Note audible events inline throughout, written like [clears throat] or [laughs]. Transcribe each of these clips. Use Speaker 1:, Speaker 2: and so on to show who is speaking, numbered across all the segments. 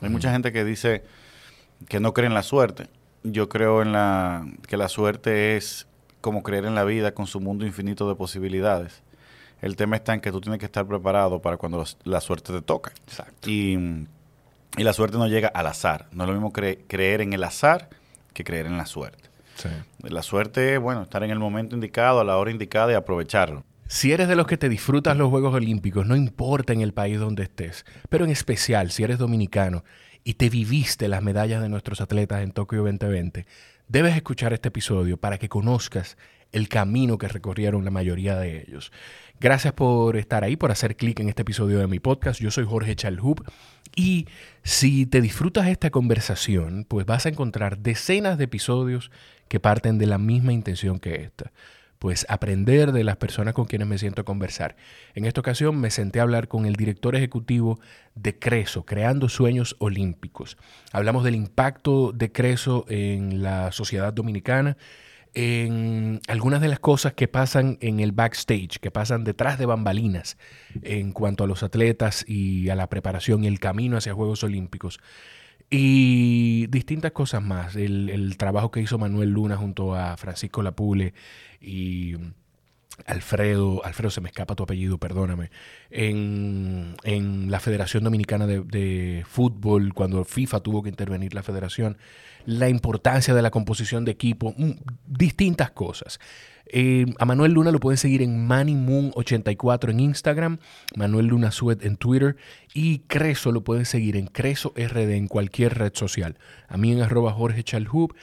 Speaker 1: Hay mucha gente que dice que no cree en la suerte. Yo creo en la que la suerte es como creer en la vida con su mundo infinito de posibilidades. El tema está en que tú tienes que estar preparado para cuando la suerte te toca.
Speaker 2: Exacto.
Speaker 1: Y, y la suerte no llega al azar. No es lo mismo cre- creer en el azar que creer en la suerte.
Speaker 2: Sí.
Speaker 1: La suerte es, bueno, estar en el momento indicado, a la hora indicada y aprovecharlo.
Speaker 2: Si eres de los que te disfrutas los Juegos Olímpicos, no importa en el país donde estés, pero en especial si eres dominicano y te viviste las medallas de nuestros atletas en Tokio 2020, debes escuchar este episodio para que conozcas el camino que recorrieron la mayoría de ellos. Gracias por estar ahí, por hacer clic en este episodio de mi podcast. Yo soy Jorge Chalhub y si te disfrutas esta conversación, pues vas a encontrar decenas de episodios que parten de la misma intención que esta pues aprender de las personas con quienes me siento a conversar. En esta ocasión me senté a hablar con el director ejecutivo de Creso, Creando Sueños Olímpicos. Hablamos del impacto de Creso en la sociedad dominicana, en algunas de las cosas que pasan en el backstage, que pasan detrás de bambalinas en cuanto a los atletas y a la preparación y el camino hacia Juegos Olímpicos. Y distintas cosas más. El, el trabajo que hizo Manuel Luna junto a Francisco Lapule y Alfredo, Alfredo se me escapa tu apellido, perdóname, en, en la Federación Dominicana de, Fútbol, cuando FIFA tuvo que intervenir la federación, la importancia de la composición de equipo, mm, distintas cosas. Eh, a Manuel Luna lo pueden seguir en MannyMoon84 en Instagram, Manuel Luna Suet en Twitter y Creso lo pueden seguir en Creso RD en cualquier red social. A mí en arroba Jorge Chalhub.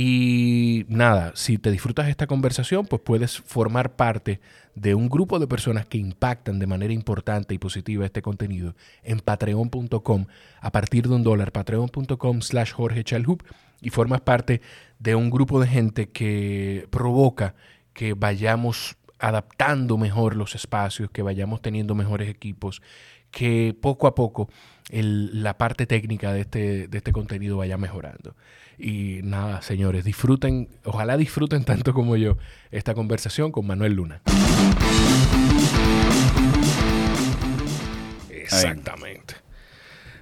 Speaker 2: Y nada, si te disfrutas esta conversación, pues puedes formar parte de un grupo de personas que impactan de manera importante y positiva este contenido en patreon.com a partir de un dólar, patreon.com slash Jorge Chalhub y formas parte de un grupo de gente que provoca que vayamos adaptando mejor los espacios, que vayamos teniendo mejores equipos, que poco a poco el- la parte técnica de este, de este contenido vaya mejorando. Y nada, señores, disfruten, ojalá disfruten [laughs] tanto como yo esta conversación con Manuel Luna. Exactamente.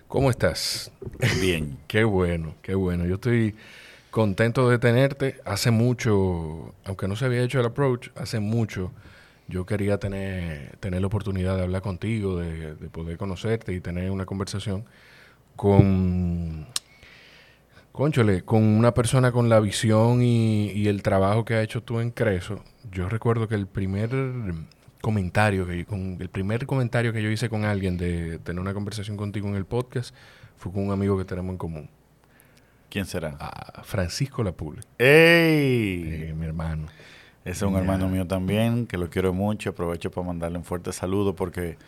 Speaker 2: ¿Cómo estás?
Speaker 1: Bien. [laughs]
Speaker 2: Qué bueno, qué bueno. Yo estoy contento de tenerte. Hace mucho, aunque no se había hecho el approach, hace mucho yo quería tener, tener la oportunidad de hablar contigo, de, de poder conocerte y tener una conversación con, conchole, con una persona con la visión y, y el trabajo que ha hecho tú en Creso. Yo recuerdo que el primer comentario que con el primer comentario que yo hice con alguien de tener una conversación contigo en el podcast fue con un amigo que tenemos en común,
Speaker 1: ¿Quién será?
Speaker 2: a Francisco Lapule,
Speaker 1: ¡Ey!
Speaker 2: eh, mi hermano.
Speaker 1: Ese es un hermano mío también, que lo quiero mucho. Aprovecho para mandarle un fuerte saludo porque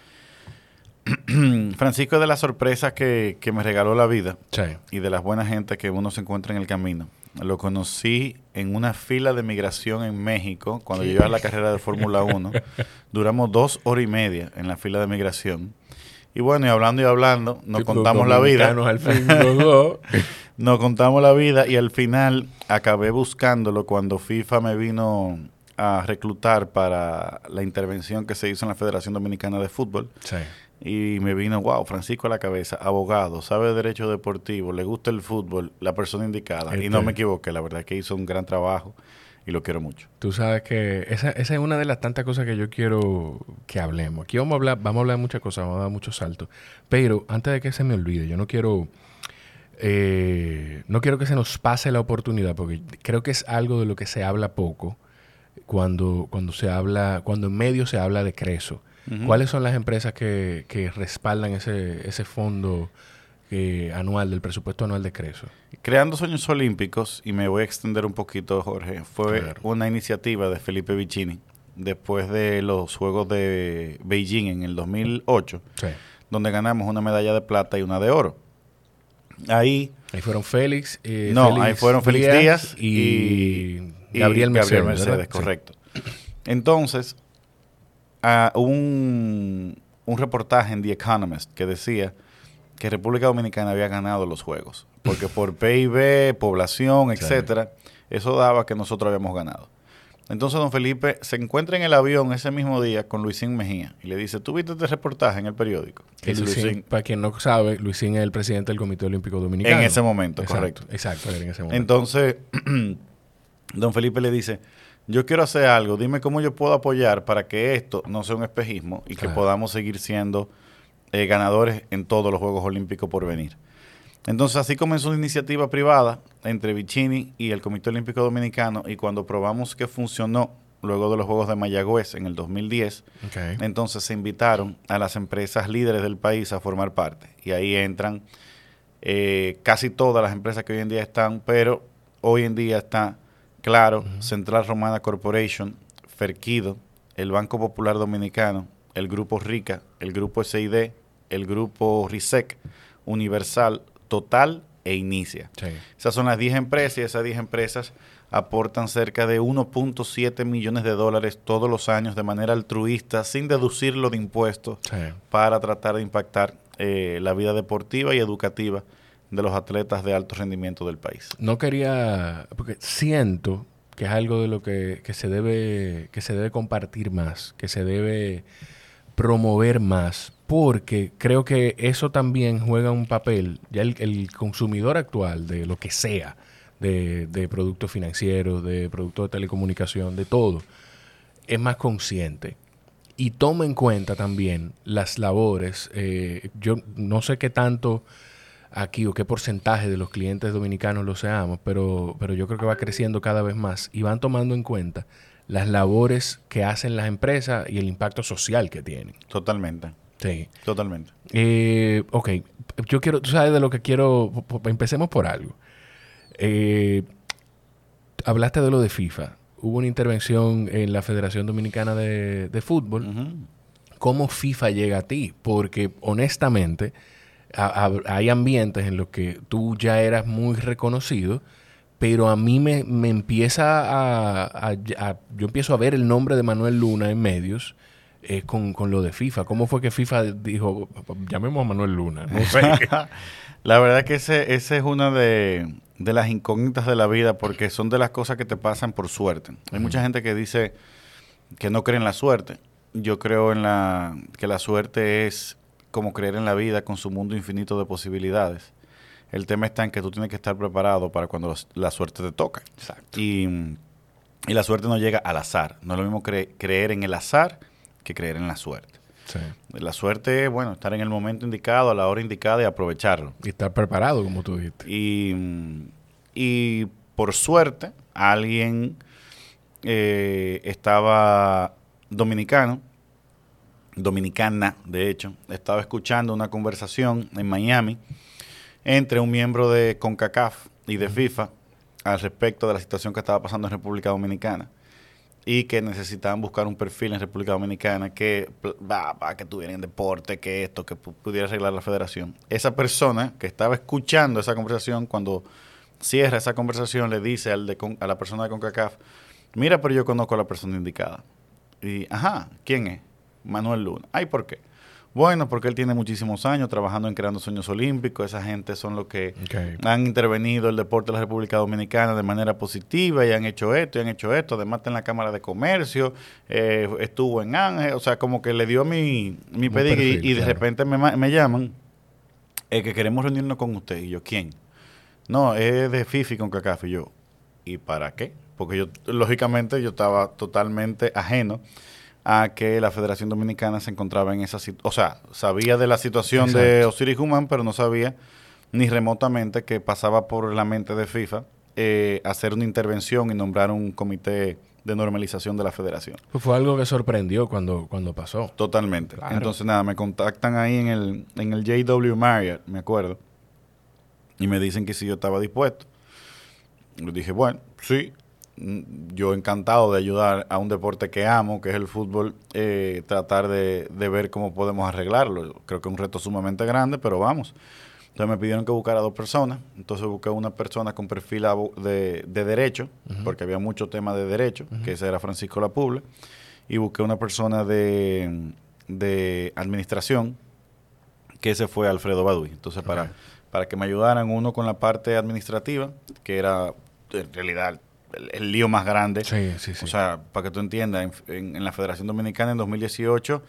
Speaker 1: [clears throat] Francisco es de las sorpresas que, que me regaló la vida
Speaker 2: Sí.
Speaker 1: y de las buenas gente que uno se encuentra en el camino. Lo conocí en una fila de migración en México cuando yo iba a la carrera de Fórmula [laughs] 1. Duramos dos horas y media en la fila de migración. Y bueno, y hablando y hablando, nos contamos la vida.
Speaker 2: al fin los dos. [laughs]
Speaker 1: Nos contamos la vida y al final acabé buscándolo cuando FIFA me vino a reclutar para la intervención que se hizo en la Federación Dominicana de Fútbol.
Speaker 2: Sí.
Speaker 1: Y me vino, wow, Francisco a la cabeza, abogado, sabe de derecho deportivo, le gusta el fútbol, la persona indicada. Y no
Speaker 2: Este-
Speaker 1: me equivoqué, la verdad es que hizo un gran trabajo y lo quiero mucho.
Speaker 2: Tú sabes que esa, esa es una de las tantas cosas que yo quiero que hablemos. Aquí vamos a hablar, vamos a hablar de muchas cosas, vamos a dar muchos saltos. Pero antes de que se me olvide, yo no quiero, eh, no quiero que se nos pase la oportunidad, porque creo que es algo de lo que se habla poco cuando, cuando se habla, cuando en medio se habla de Creso. ¿Cuáles son las empresas que, que respaldan ese, ese fondo eh, anual del presupuesto anual de Creso?
Speaker 1: Creando Sueños Olímpicos, y me voy a extender un poquito, Jorge, fue
Speaker 2: Claro.
Speaker 1: una iniciativa de Felipe Vicini después de los Juegos de Beijing en el 2008.
Speaker 2: Sí.
Speaker 1: donde ganamos una medalla de plata y una de oro. Ahí,
Speaker 2: Ahí fueron Félix. eh,
Speaker 1: no, ahí fueron Félix Díaz
Speaker 2: y,
Speaker 1: y, y
Speaker 2: Gabriel Mercedes.
Speaker 1: Mercedes,
Speaker 2: ¿verdad?
Speaker 1: correcto. Entonces, ah, un, un reportaje en The Economist que decía que República Dominicana había ganado los Juegos, porque por PIB, población,
Speaker 2: Sí.
Speaker 1: etcétera, eso daba que nosotros habíamos ganado. Entonces don Felipe se encuentra en el avión ese mismo día con Luisín Mejía y le dice, ¿tú viste este reportaje en el periódico?
Speaker 2: Que Luisín,
Speaker 1: Luisín,
Speaker 2: para quien no sabe, Luisín es el presidente del Comité Olímpico Dominicano.
Speaker 1: en ese momento,
Speaker 2: Exacto,
Speaker 1: correcto.
Speaker 2: Exacto, en ese momento.
Speaker 1: Entonces, [clears throat] don Felipe le dice, yo quiero hacer algo, dime cómo yo puedo apoyar para que esto no sea un espejismo y que
Speaker 2: Claro.
Speaker 1: podamos seguir siendo eh, ganadores en todos los Juegos Olímpicos por venir. Entonces así comenzó una iniciativa privada entre Vicini y el Comité Olímpico Dominicano y cuando probamos que funcionó luego de los Juegos de Mayagüez en el 2010,
Speaker 2: Ok.
Speaker 1: entonces se invitaron a las empresas líderes del país a formar parte. Y ahí entran eh, casi todas las empresas que hoy en día están, pero hoy en día está Claro, Central Romana Corporation, Ferquido, el Banco Popular Dominicano, el Grupo Rica, el Grupo SID, el Grupo RISEC, Universal, Total e Inicia.
Speaker 2: Sí.
Speaker 1: Esas son las 10 empresas y esas 10 empresas aportan cerca de 1.7 millones de dólares todos los años de manera altruista, sin deducirlo de impuestos,
Speaker 2: Sí.
Speaker 1: para tratar de impactar eh, la vida deportiva y educativa de los atletas de alto rendimiento del país.
Speaker 2: No quería, porque siento que es algo de lo que, que se debe, que se debe compartir más, que se debe promover más, porque creo que eso también juega un papel, ya el, consumidor actual de lo que sea, de, de productos financieros, de productos de telecomunicación, de todo, es más consciente. Y toma en cuenta también las labores. eh, yo no sé qué tanto aquí o qué porcentaje de los clientes dominicanos lo seamos, pero, pero yo creo que va creciendo cada vez más y van tomando en cuenta las labores que hacen las empresas y el impacto social que tienen.
Speaker 1: Totalmente,
Speaker 2: Sí.
Speaker 1: totalmente.
Speaker 2: Eh, ok, yo quiero, tú sabes de lo que quiero, empecemos por algo. Eh, hablaste de lo de FIFA. Hubo una intervención en la Federación Dominicana de, de Fútbol. ¿Cómo FIFA llega a ti? Porque honestamente a- a- hay ambientes en los que tú ya eras muy reconocido, pero a mí me, me empieza a, a- a- Yo empiezo a ver el nombre de Manuel Luna en medios eh, con, con lo de FIFA. ¿Cómo fue que FIFA dijo, llamemos a Manuel Luna? No sé. [laughs]
Speaker 1: La verdad que ese, ese es una de, de las incógnitas de la vida porque son de las cosas que te pasan por suerte. Hay mucha gente que dice que no cree en la suerte. Yo creo en la que la suerte es como creer en la vida con su mundo infinito de posibilidades. El tema está en que tú tienes que estar preparado para cuando los- la suerte te toca.
Speaker 2: Exacto.
Speaker 1: Y, y la suerte no llega al azar. No es lo mismo cre- creer en el azar que creer en la suerte.
Speaker 2: Sí.
Speaker 1: La suerte es, bueno, estar en el momento indicado, a la hora indicada y aprovecharlo.
Speaker 2: Y estar preparado, como tú dijiste.
Speaker 1: Y, y por suerte, alguien eh, estaba dominicano, dominicana, de hecho, estaba escuchando una conversación en Miami entre un miembro de CONCACAF y de FIFA al respecto de la situación que estaba pasando en República Dominicana y que necesitaban buscar un perfil en República Dominicana que, va, que tuviera en deporte, que esto, que pu- pudiera arreglar la federación. Esa persona que estaba escuchando esa conversación, cuando cierra esa conversación, le dice al de con- a la persona de CONCACAF, mira, pero yo conozco a la persona indicada. Y, ajá, ¿quién es? Manuel Luna. Ay, ¿por qué? Bueno, porque él tiene muchísimos años trabajando en creando sueños olímpicos. Esa gente son los que han intervenido el deporte de la República Dominicana de manera positiva y han hecho esto y han hecho esto. Además, está en la Cámara de Comercio, eh, estuvo en Ángel, o sea, como que le dio mi, mi pedigrí y de
Speaker 2: claro.
Speaker 1: repente me, me llaman eh, que queremos reunirnos con usted. Y yo, ¿quién? No, es de Fifi con Cacaf. Y yo, ¿y para qué? Porque yo, lógicamente, yo estaba totalmente ajeno a que la Federación Dominicana se encontraba en esa situación. O sea, sabía de la situación de. Osiris Human, pero no sabía ni remotamente que pasaba por la mente de FIFA eh, hacer una intervención y nombrar un comité de normalización de la federación.
Speaker 2: Pues fue algo que sorprendió cuando, cuando pasó.
Speaker 1: Totalmente.
Speaker 2: Claro.
Speaker 1: Entonces, nada, me contactan ahí en el, en el JW Marriott, me acuerdo, y me dicen que si yo estaba dispuesto. Yo dije, bueno, sí, yo encantado de ayudar a un deporte que amo, que es el fútbol, eh, tratar de, de ver cómo podemos arreglarlo. Creo que es un reto sumamente grande, pero vamos. Entonces me pidieron que buscara dos personas. Entonces busqué una persona con perfil de, de derecho, porque había mucho tema de derecho, que ese era Francisco Lapuble. Y busqué una persona de, de administración, que ese fue Alfredo Baduy. Entonces, para, para que me ayudaran uno con la parte administrativa, que era en realidad el, lío más grande.
Speaker 2: Sí, sí, sí.
Speaker 1: O sea, para que tú entiendas, en, en la Federación Dominicana en 2018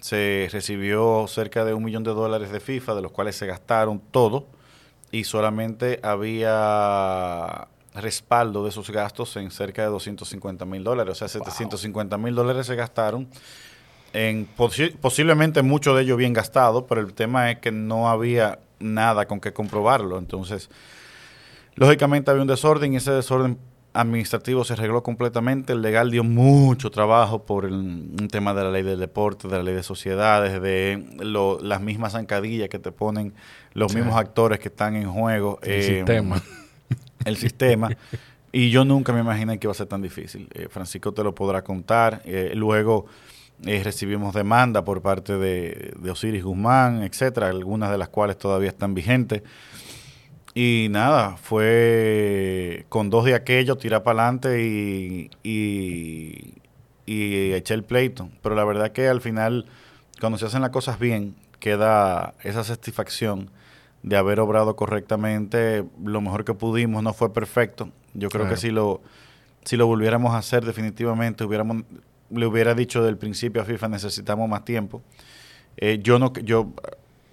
Speaker 1: se recibió cerca de un millón de dólares de FIFA, de los cuales se gastaron todo y solamente había respaldo de esos gastos en cerca de 250 mil dólares. O sea, 750 mil dólares se gastaron en posiblemente mucho de ello bien gastado, pero el tema es que no había nada con que comprobarlo. Entonces, lógicamente había un desorden y ese desorden administrativo se arregló completamente. El legal dio mucho trabajo por el, tema de la ley del deporte, de la ley de sociedades, de las mismas zancadillas que te ponen los mismos actores que están en juego.
Speaker 2: El eh, sistema. [laughs]
Speaker 1: El sistema. [laughs] y yo nunca me imaginé que iba a ser tan difícil. Eh, Francisco te lo podrá contar. Eh, luego recibimos demanda por parte de, de Osiris Guzmán, etcétera, algunas de las cuales todavía están vigentes. Y nada, fue con dos de aquellos, tirar para adelante y, y, y eché el pleito. Pero la verdad que al final, cuando se hacen las cosas bien, queda esa satisfacción de haber obrado correctamente. Lo mejor que pudimos no fue perfecto. Yo creo que si lo, si lo volviéramos a hacer, definitivamente hubiéramos, le hubiera dicho del principio a FIFA necesitamos más tiempo. Eh, yo no, yo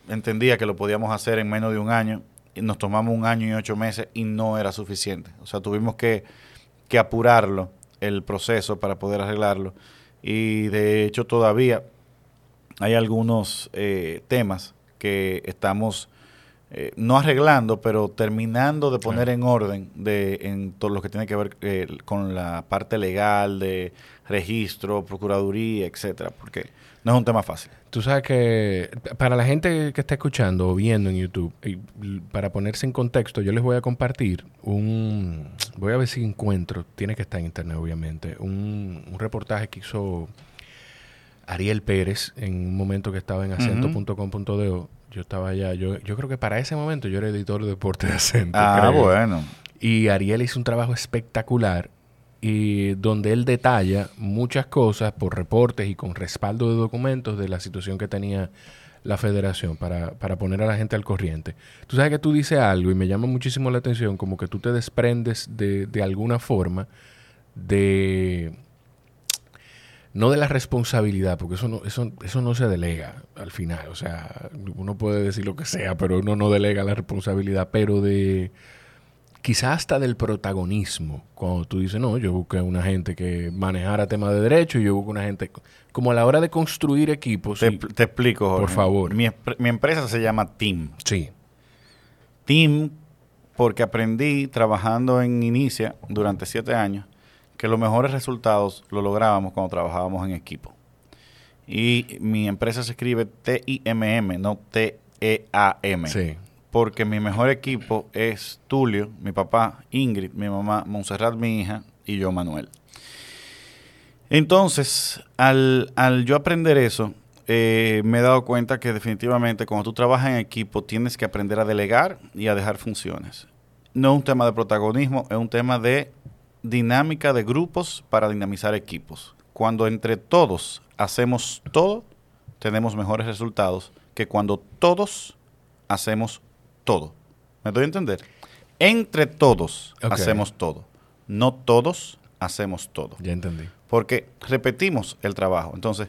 Speaker 1: entendía que lo podíamos hacer en menos de un año nos tomamos un año y ocho meses y no era suficiente. O sea, tuvimos que, apurarlo, el proceso, para poder arreglarlo. Y de hecho todavía hay algunos eh, temas que estamos eh, no arreglando, pero terminando de poner en orden de, en todo lo que tiene que ver eh, con la parte legal de registro, procuraduría, etcétera, porque no es un tema fácil.
Speaker 2: Tú sabes que para la gente que está escuchando o viendo en YouTube, y para ponerse en contexto, yo les voy a compartir un, voy a ver si encuentro, tiene que estar en internet obviamente, un, reportaje que hizo Ariel Pérez en un momento que estaba en acento.com.do. Yo estaba allá, yo, yo creo que para ese momento yo era editor de deporte de acento.
Speaker 1: Ah, bueno.
Speaker 2: Y Ariel hizo un trabajo espectacular y donde él detalla muchas cosas por reportes y con respaldo de documentos de la situación que tenía la federación para, para, poner a la gente al corriente. Tú sabes que tú dices algo y me llama muchísimo la atención, como que tú te desprendes de, de alguna forma de... No de la responsabilidad, porque eso no, eso, eso no se delega al final. O sea, uno puede decir lo que sea, pero uno no delega la responsabilidad, pero de quizás hasta del protagonismo. Cuando tú dices, no, yo busqué una gente que manejara temas de derecho y yo busco una gente... Como a la hora de construir equipos...
Speaker 1: Te, te explico,
Speaker 2: Por favor.
Speaker 1: Mi, mi, empresa se llama Team.
Speaker 2: Sí.
Speaker 1: Team porque aprendí trabajando en Inicia durante siete años que los mejores resultados los lográbamos cuando trabajábamos en equipo. Y mi empresa se escribe T-I-M-M, no T-E-A-M.
Speaker 2: Sí
Speaker 1: porque mi mejor equipo es Tulio, mi papá, Ingrid, mi mamá, Montserrat, mi hija, y yo, Manuel. Entonces, al, yo aprender eso, eh, me he dado cuenta que definitivamente cuando tú trabajas en equipo tienes que aprender a delegar y a dejar funciones. No es un tema de protagonismo, es un tema de dinámica de grupos para dinamizar equipos. Cuando entre todos hacemos todo, tenemos mejores resultados que cuando todos hacemos todo. ¿Me doy a entender? Entre todos hacemos todo. No todos hacemos todo.
Speaker 2: Ya entendí.
Speaker 1: Porque repetimos el trabajo. Entonces,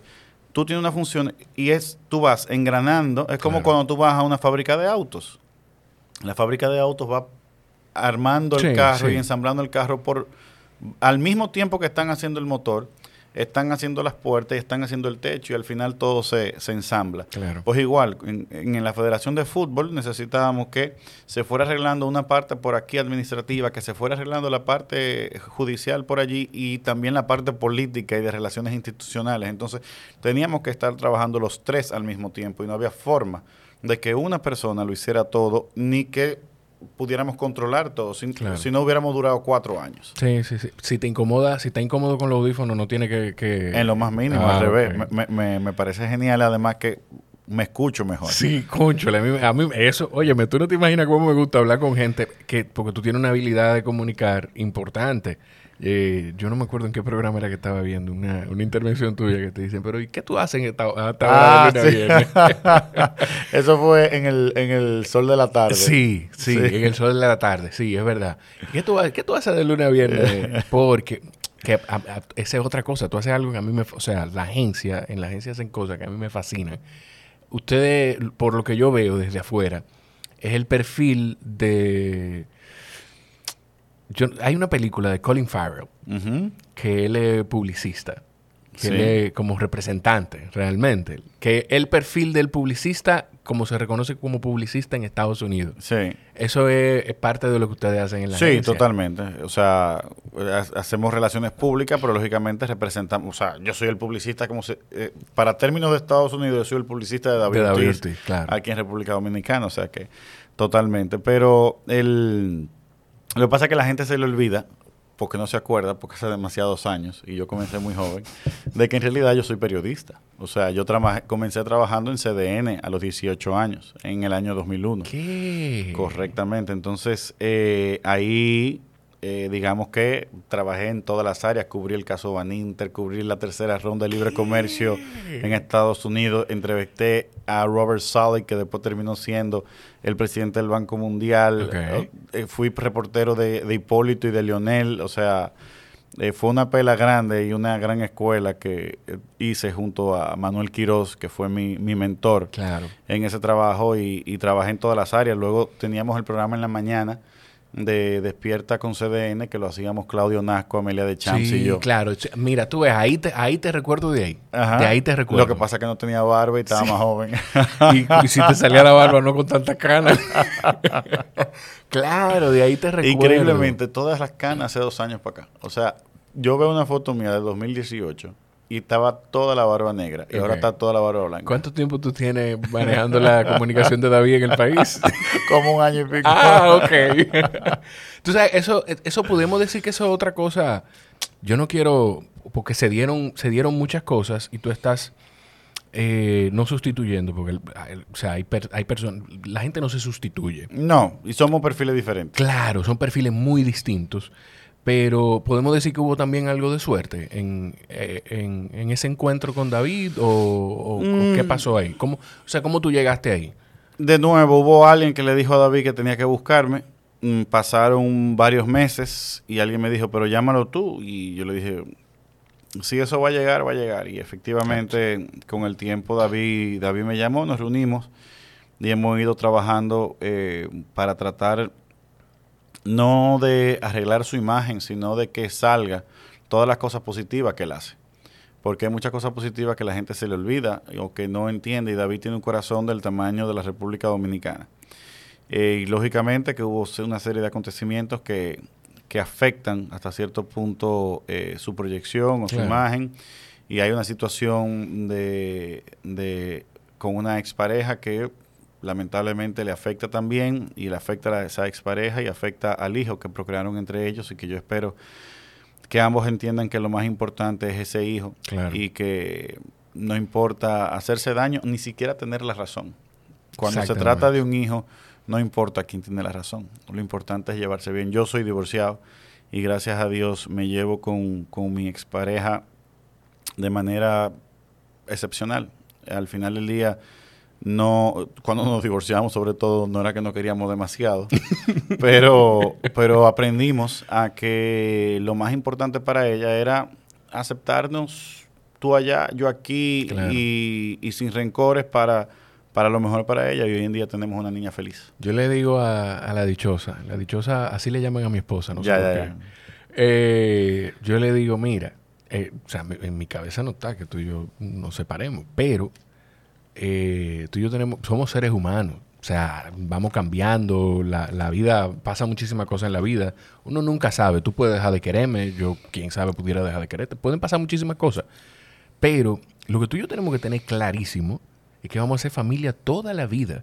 Speaker 1: tú tienes una función y es, tú vas engranando. Es como cuando tú vas a una fábrica de autos. La fábrica de autos va armando el carro y ensamblando el carro por al mismo tiempo que están haciendo el motor están haciendo las puertas y están haciendo el techo y al final todo se, se ensambla. Pues igual, en, en, la Federación de Fútbol necesitábamos que se fuera arreglando una parte por aquí administrativa, que se fuera arreglando la parte judicial por allí y también la parte política y de relaciones institucionales. Entonces teníamos que estar trabajando los tres al mismo tiempo y no había forma de que una persona lo hiciera todo ni que pudiéramos controlar todo, si, si, no hubiéramos durado cuatro años.
Speaker 2: Sí, sí, sí. Si te incomoda, si está incómodo con los audífonos, no tiene que...
Speaker 1: En lo más mínimo, al ah, revés. Me, me, me, parece genial, además que me escucho mejor.
Speaker 2: Sí, concho, a mí, a mí eso, óyeme, tú no te imaginas cómo me gusta hablar con gente que, porque tú tienes una habilidad de comunicar importante. Eh, yo no me acuerdo en qué programa era que estaba viendo una, una intervención tuya que te dicen, pero ¿y qué tú haces en esta,
Speaker 1: ah, [laughs] Eso fue en el, en el sol de la tarde.
Speaker 2: Sí, sí, en el sol de la tarde, sí, es verdad. ¿Qué tú, qué tú haces de lunes a viernes? [laughs] Porque que esa es otra cosa. Tú haces algo que a mí me... O sea, la agencia, en la agencia hacen cosas que a mí me fascinan. Ustedes, por lo que yo veo desde afuera, es el perfil de hay una película de Colin Farrell, que él es publicista, que él es como representante realmente, que el perfil del publicista, como se reconoce como publicista en Estados Unidos.
Speaker 1: Sí.
Speaker 2: Eso es, parte de lo que ustedes hacen en la
Speaker 1: Sí, totalmente. O sea, hacemos relaciones públicas, pero lógicamente representamos, o sea, yo soy el publicista como se, eh, para términos de Estados Unidos, yo soy el publicista de David,
Speaker 2: David claro.
Speaker 1: aquí en República Dominicana, o sea que totalmente, pero el lo que pasa es que la gente se le olvida, porque no se acuerda, porque hace demasiados años, y yo comencé muy joven, de que en realidad yo soy periodista. O sea, yo comencé trabajando en CDN a los 18 años, en el año 2001.
Speaker 2: ¿Qué?
Speaker 1: Correctamente. Entonces, eh, ahí eh, digamos que trabajé en todas las áreas, cubrí el caso Baninter, cubrí la tercera ronda de libre comercio en Estados Unidos, entrevisté a Robert Solid, que después terminó siendo el presidente del Banco Mundial, eh, fui reportero de, Hipólito y de Lionel, o sea, eh, fue una pela grande y una gran escuela que hice junto a Manuel Quiroz, que fue mi, mentor en ese trabajo y, y trabajé en todas las áreas. Luego teníamos el programa en la mañana de Despierta con CDN, que lo hacíamos Claudio Nasco, Amelia de Champs y yo.
Speaker 2: claro. Mira, tú ves, ahí te, ahí te recuerdo de ahí. De ahí te recuerdo.
Speaker 1: Lo que pasa es que no tenía barba y estaba más joven. [laughs]
Speaker 2: y, si te salía la barba, no con tanta canas. [laughs] claro, de ahí te recuerdo.
Speaker 1: Increíblemente, todas las canas hace dos años para acá. O sea, yo veo una foto mía de 2018 y estaba toda la barba negra. Y ahora está toda la barba blanca.
Speaker 2: ¿Cuánto tiempo tú tienes manejando la [laughs] comunicación de David en el país? [laughs]
Speaker 1: Como un año y pico.
Speaker 2: Ah, ok. [laughs] tú sabes, eso, eso podemos decir que eso es otra cosa. Yo no quiero, porque se dieron, se dieron muchas cosas y tú estás eh, no sustituyendo, porque o sea, hay, hay personas, la gente no se sustituye.
Speaker 1: No, y somos perfiles diferentes.
Speaker 2: Claro, son perfiles muy distintos. Pero podemos decir que hubo también algo de suerte en, eh, en, ese encuentro con David o, qué mm. pasó ahí. ¿Cómo, o sea, ¿cómo tú llegaste ahí?
Speaker 1: De nuevo, hubo alguien que le dijo a David que tenía que buscarme. Mm, pasaron varios meses y alguien me dijo, pero llámalo tú. Y yo le dije, si eso va a llegar, va a llegar. Y efectivamente, con el tiempo, David, David me llamó, nos reunimos y hemos ido trabajando eh, para tratar no de arreglar su imagen, sino de que salga todas las cosas positivas que él hace. Porque hay muchas cosas positivas que la gente se le olvida o que no entiende. Y David tiene un corazón del tamaño de la República Dominicana. Eh, y lógicamente que hubo una serie de acontecimientos que, afectan hasta cierto punto eh, su proyección o su imagen. Y hay una situación de, de con una expareja que lamentablemente le afecta también y le afecta a esa expareja y afecta al hijo que procrearon entre ellos y que yo espero que ambos entiendan que lo más importante es ese hijo y que no importa hacerse daño, ni siquiera tener la razón. Cuando se trata de un hijo, no importa quién tiene la razón. Lo importante es llevarse bien. Yo soy divorciado y gracias a Dios me llevo con, con mi expareja de manera excepcional. Al final del día no cuando nos divorciamos sobre todo no era que no queríamos demasiado [laughs] pero pero aprendimos a que lo más importante para ella era aceptarnos tú allá yo aquí y, sin rencores para para lo mejor para ella y hoy en día tenemos una niña feliz.
Speaker 2: Yo le digo a, la dichosa la dichosa así le llaman a mi esposa no sé por eh, yo le digo mira eh, o sea en mi cabeza no está que tú y yo nos separemos pero eh, tú y yo tenemos, somos seres humanos. O sea, vamos cambiando, la, la, vida, pasa muchísimas cosas en la vida. Uno nunca sabe, tú puedes dejar de quererme, yo, quién sabe, pudiera dejar de quererte. Pueden pasar muchísimas cosas. Pero lo que tú y yo tenemos que tener clarísimo es que vamos a ser familia toda la vida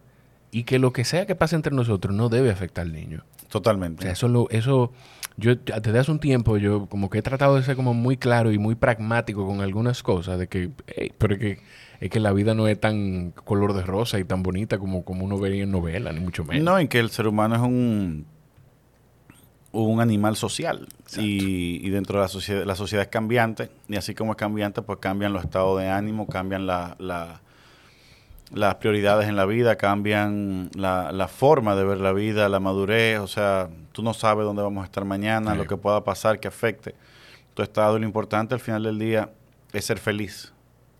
Speaker 2: y que lo que sea que pase entre nosotros no debe afectar al niño.
Speaker 1: Totalmente.
Speaker 2: O sea, eso, lo, eso yo desde hace un tiempo yo como que he tratado de ser como muy claro y muy pragmático con algunas cosas, de que, pero que es que la vida no es tan color de rosa y tan bonita como, como uno vería en novela, ni mucho menos.
Speaker 1: No, y que el ser humano es un, un animal social. Y, y, dentro de la sociedad, la sociedad es cambiante. Y así como es cambiante, pues cambian los estados de ánimo, cambian la, la las prioridades en la vida, cambian la, la, forma de ver la vida, la madurez, o sea, tú no sabes dónde vamos a estar mañana, lo que pueda pasar que afecte tu estado. Lo importante al final del día es ser feliz.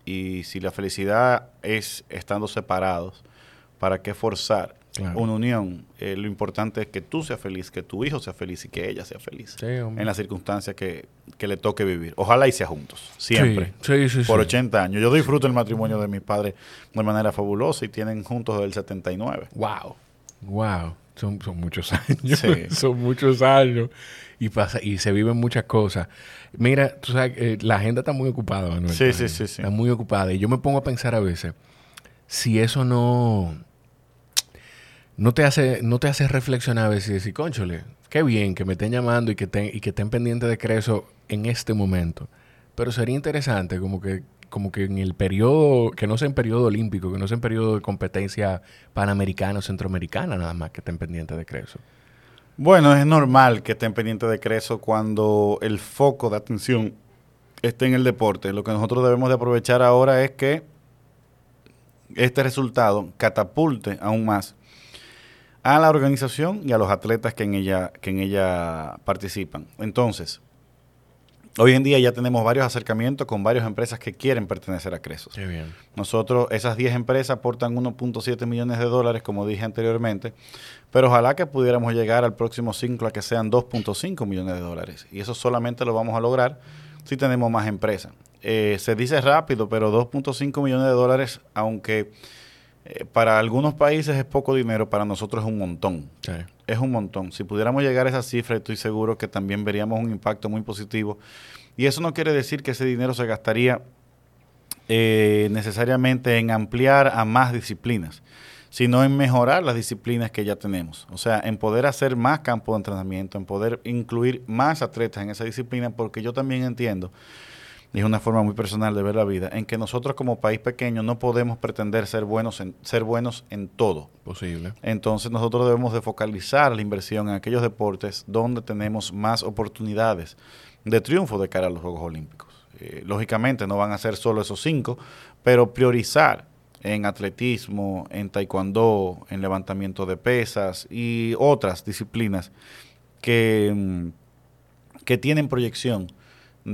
Speaker 1: Y si la felicidad es estando separados, ¿para qué forzar una unión? Eh, lo importante es que tú seas feliz, que tu hijo sea feliz y que ella sea feliz en las circunstancias que, que, le toque vivir. Ojalá y sea juntos, siempre. por 80 años. Yo disfruto el matrimonio de mis padres de manera fabulosa y tienen juntos desde el 79.
Speaker 2: ¡Wow! ¡Wow! Son, son muchos [laughs] años. son muchos años. Y, pasa, y se viven muchas cosas. Mira, tú sabes, eh, la agenda está muy ocupada, Manuel.
Speaker 1: Sí, sí, sí, sí.
Speaker 2: Está muy ocupada. Y yo me pongo a pensar a veces, si eso no, no te hace, no te hace reflexionar a veces y decir, conchole, qué bien que me estén llamando y que, y que estén pendientes de Creso en este momento. Pero sería interesante como que, como que en el periodo, que no sea en periodo olímpico, que no sea en periodo de competencia panamericana o centroamericana nada más que estén pendientes de Creso.
Speaker 1: Bueno, es normal que estén pendientes de Creso cuando el foco de atención esté en el deporte. Lo que nosotros debemos de aprovechar ahora es que este resultado catapulte aún más a la organización y a los atletas que en ella, que en ella participan. Entonces, Hoy en día ya tenemos varios acercamientos con varias empresas que quieren pertenecer a Cresos.
Speaker 2: Qué bien.
Speaker 1: Nosotros, esas 10 empresas aportan 1.7 millones de dólares, como dije anteriormente, pero ojalá que pudiéramos llegar al próximo ciclo a que sean 2.5 millones de dólares. Y eso solamente lo vamos a lograr si tenemos más empresas. Eh, se dice rápido, pero 2.5 millones de dólares, aunque eh, para algunos países es poco dinero, para nosotros es un montón. Es un montón. Si pudiéramos llegar a esa cifra, estoy seguro que también veríamos un impacto muy positivo. Y eso no quiere decir que ese dinero se gastaría eh, necesariamente en ampliar a más disciplinas, sino en mejorar las disciplinas que ya tenemos. O sea, en poder hacer más campo de entrenamiento, en poder incluir más atletas en esa disciplina, porque yo también entiendo y es una forma muy personal de ver la vida, en que nosotros como país pequeño no podemos pretender ser buenos en, ser buenos en todo.
Speaker 2: Posible.
Speaker 1: Entonces nosotros debemos de focalizar la inversión en aquellos deportes donde tenemos más oportunidades de triunfo de cara a los Juegos Olímpicos. Eh, lógicamente no van a ser solo esos cinco, pero priorizar en atletismo, en taekwondo, en levantamiento de pesas y otras disciplinas que, mm, que tienen proyección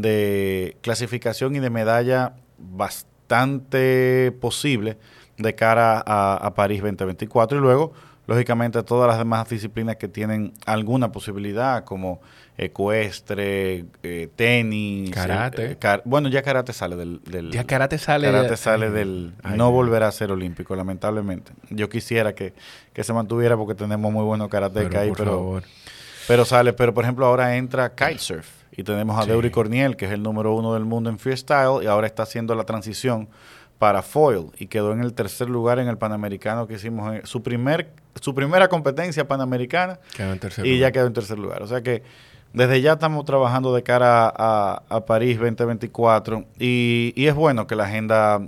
Speaker 1: de clasificación y de medalla bastante posible de cara a, París 2024 y luego lógicamente todas las demás disciplinas que tienen alguna posibilidad como ecuestre, eh, tenis,
Speaker 2: karate.
Speaker 1: Eh, bueno, ya karate sale del,
Speaker 2: ya karate sale
Speaker 1: karate sale del no volverá a ser olímpico lamentablemente. Yo quisiera que, se mantuviera porque tenemos muy buenos karateka ahí, pero pero sale, pero por ejemplo ahora entra kitesurf y tenemos a Deury Corniel, que es el número uno del mundo en freestyle, y ahora está haciendo la transición para foil y quedó en el tercer lugar en el Panamericano que hicimos, su, primer, su primera competencia panamericana y ya quedó en tercer lugar. O sea que desde ya estamos trabajando de cara a, París 2024 y, y, es bueno que la agenda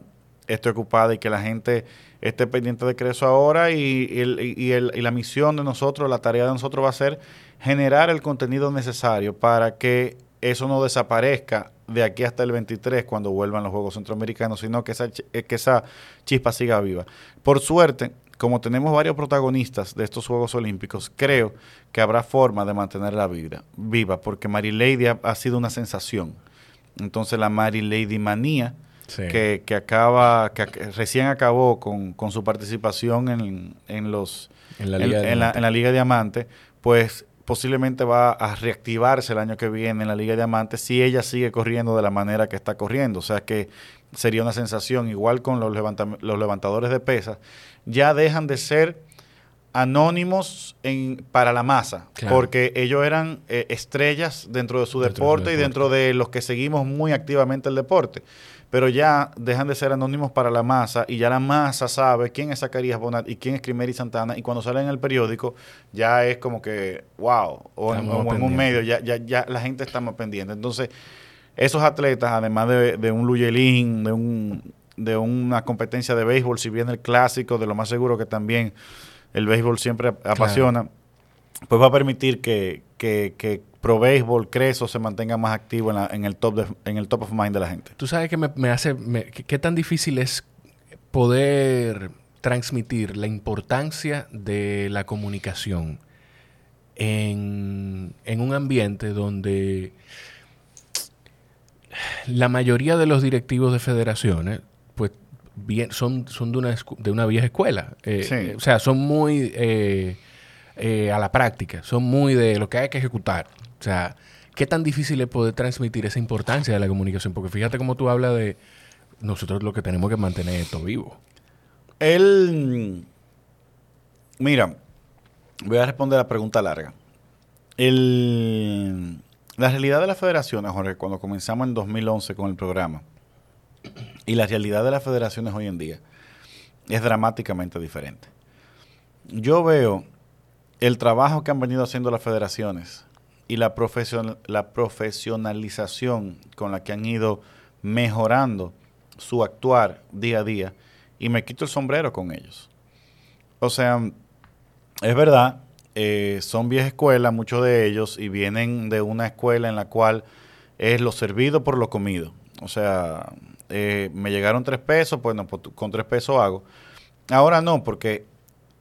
Speaker 1: esté ocupada y que la gente esté pendiente de Creso ahora y, y, el, y la misión de nosotros, la tarea de nosotros va a ser generar el contenido necesario para que eso no desaparezca de aquí hasta el 23 cuando vuelvan los Juegos Centroamericanos, sino que esa, eh, que esa chispa siga viva. Por suerte, como tenemos varios protagonistas de estos Juegos Olímpicos, creo que habrá forma de mantenerla vida, viva, porque Mary Lady ha, sido una sensación. Entonces la Mary Lady manía, que, acaba, que recién acabó con, su participación en, en los en la, Liga en la Liga Diamante, pues posiblemente va a reactivarse el año que viene en la Liga de Diamante si ella sigue corriendo de la manera que está corriendo. O sea que sería una sensación, igual con los, los levantadores de pesas, ya dejan de ser anónimos en, para la masa, porque ellos eran eh, estrellas dentro de su deporte y dentro de los que seguimos muy activamente el deporte pero ya dejan de ser anónimos para la masa y ya la masa sabe quién es Zacarías Bonat y quién es Crimeri Santana. Y cuando sale en el periódico ya es como que, wow, o, en, un medio, ya, ya, ya la gente está más pendiente. Entonces, esos atletas, además de, un Luyelín, de un de una competencia de béisbol, si bien el clásico, de lo más seguro que también el béisbol siempre apasiona, pues va a permitir que, que, que Pro Béisbol, Creso se mantenga más activo en, la, en, el top de, en el top of mind de la gente.
Speaker 2: Tú sabes que me, me hace, me, qué tan difícil es poder transmitir la importancia de la comunicación en, en un ambiente donde la mayoría de los directivos de federaciones, pues bien, son, son de, una, de una vieja escuela. Eh,
Speaker 1: Sí.
Speaker 2: eh, o sea, son muy eh, eh, a la práctica, son muy de lo que hay que ejecutar. O sea, ¿qué tan difícil es poder transmitir esa importancia de la comunicación? Porque fíjate cómo tú hablas de nosotros lo que tenemos que mantener esto vivo.
Speaker 1: Él, mira, voy a responder la pregunta larga. El, la realidad de las federaciones, Jorge, cuando comenzamos en 2011 con el programa, y la realidad de las federaciones hoy en día es dramáticamente diferente. Yo veo el trabajo que han venido haciendo las federaciones y la, la profesionalización con la que han ido mejorando su actuar día a día y me quito el sombrero con ellos. O sea, es verdad, eh, son vieja escuela muchos de ellos y vienen de una escuela en la cual es lo servido por lo comido. O sea, eh, me llegaron tres pesos, pues no, pues, con tres pesos hago. Ahora no, porque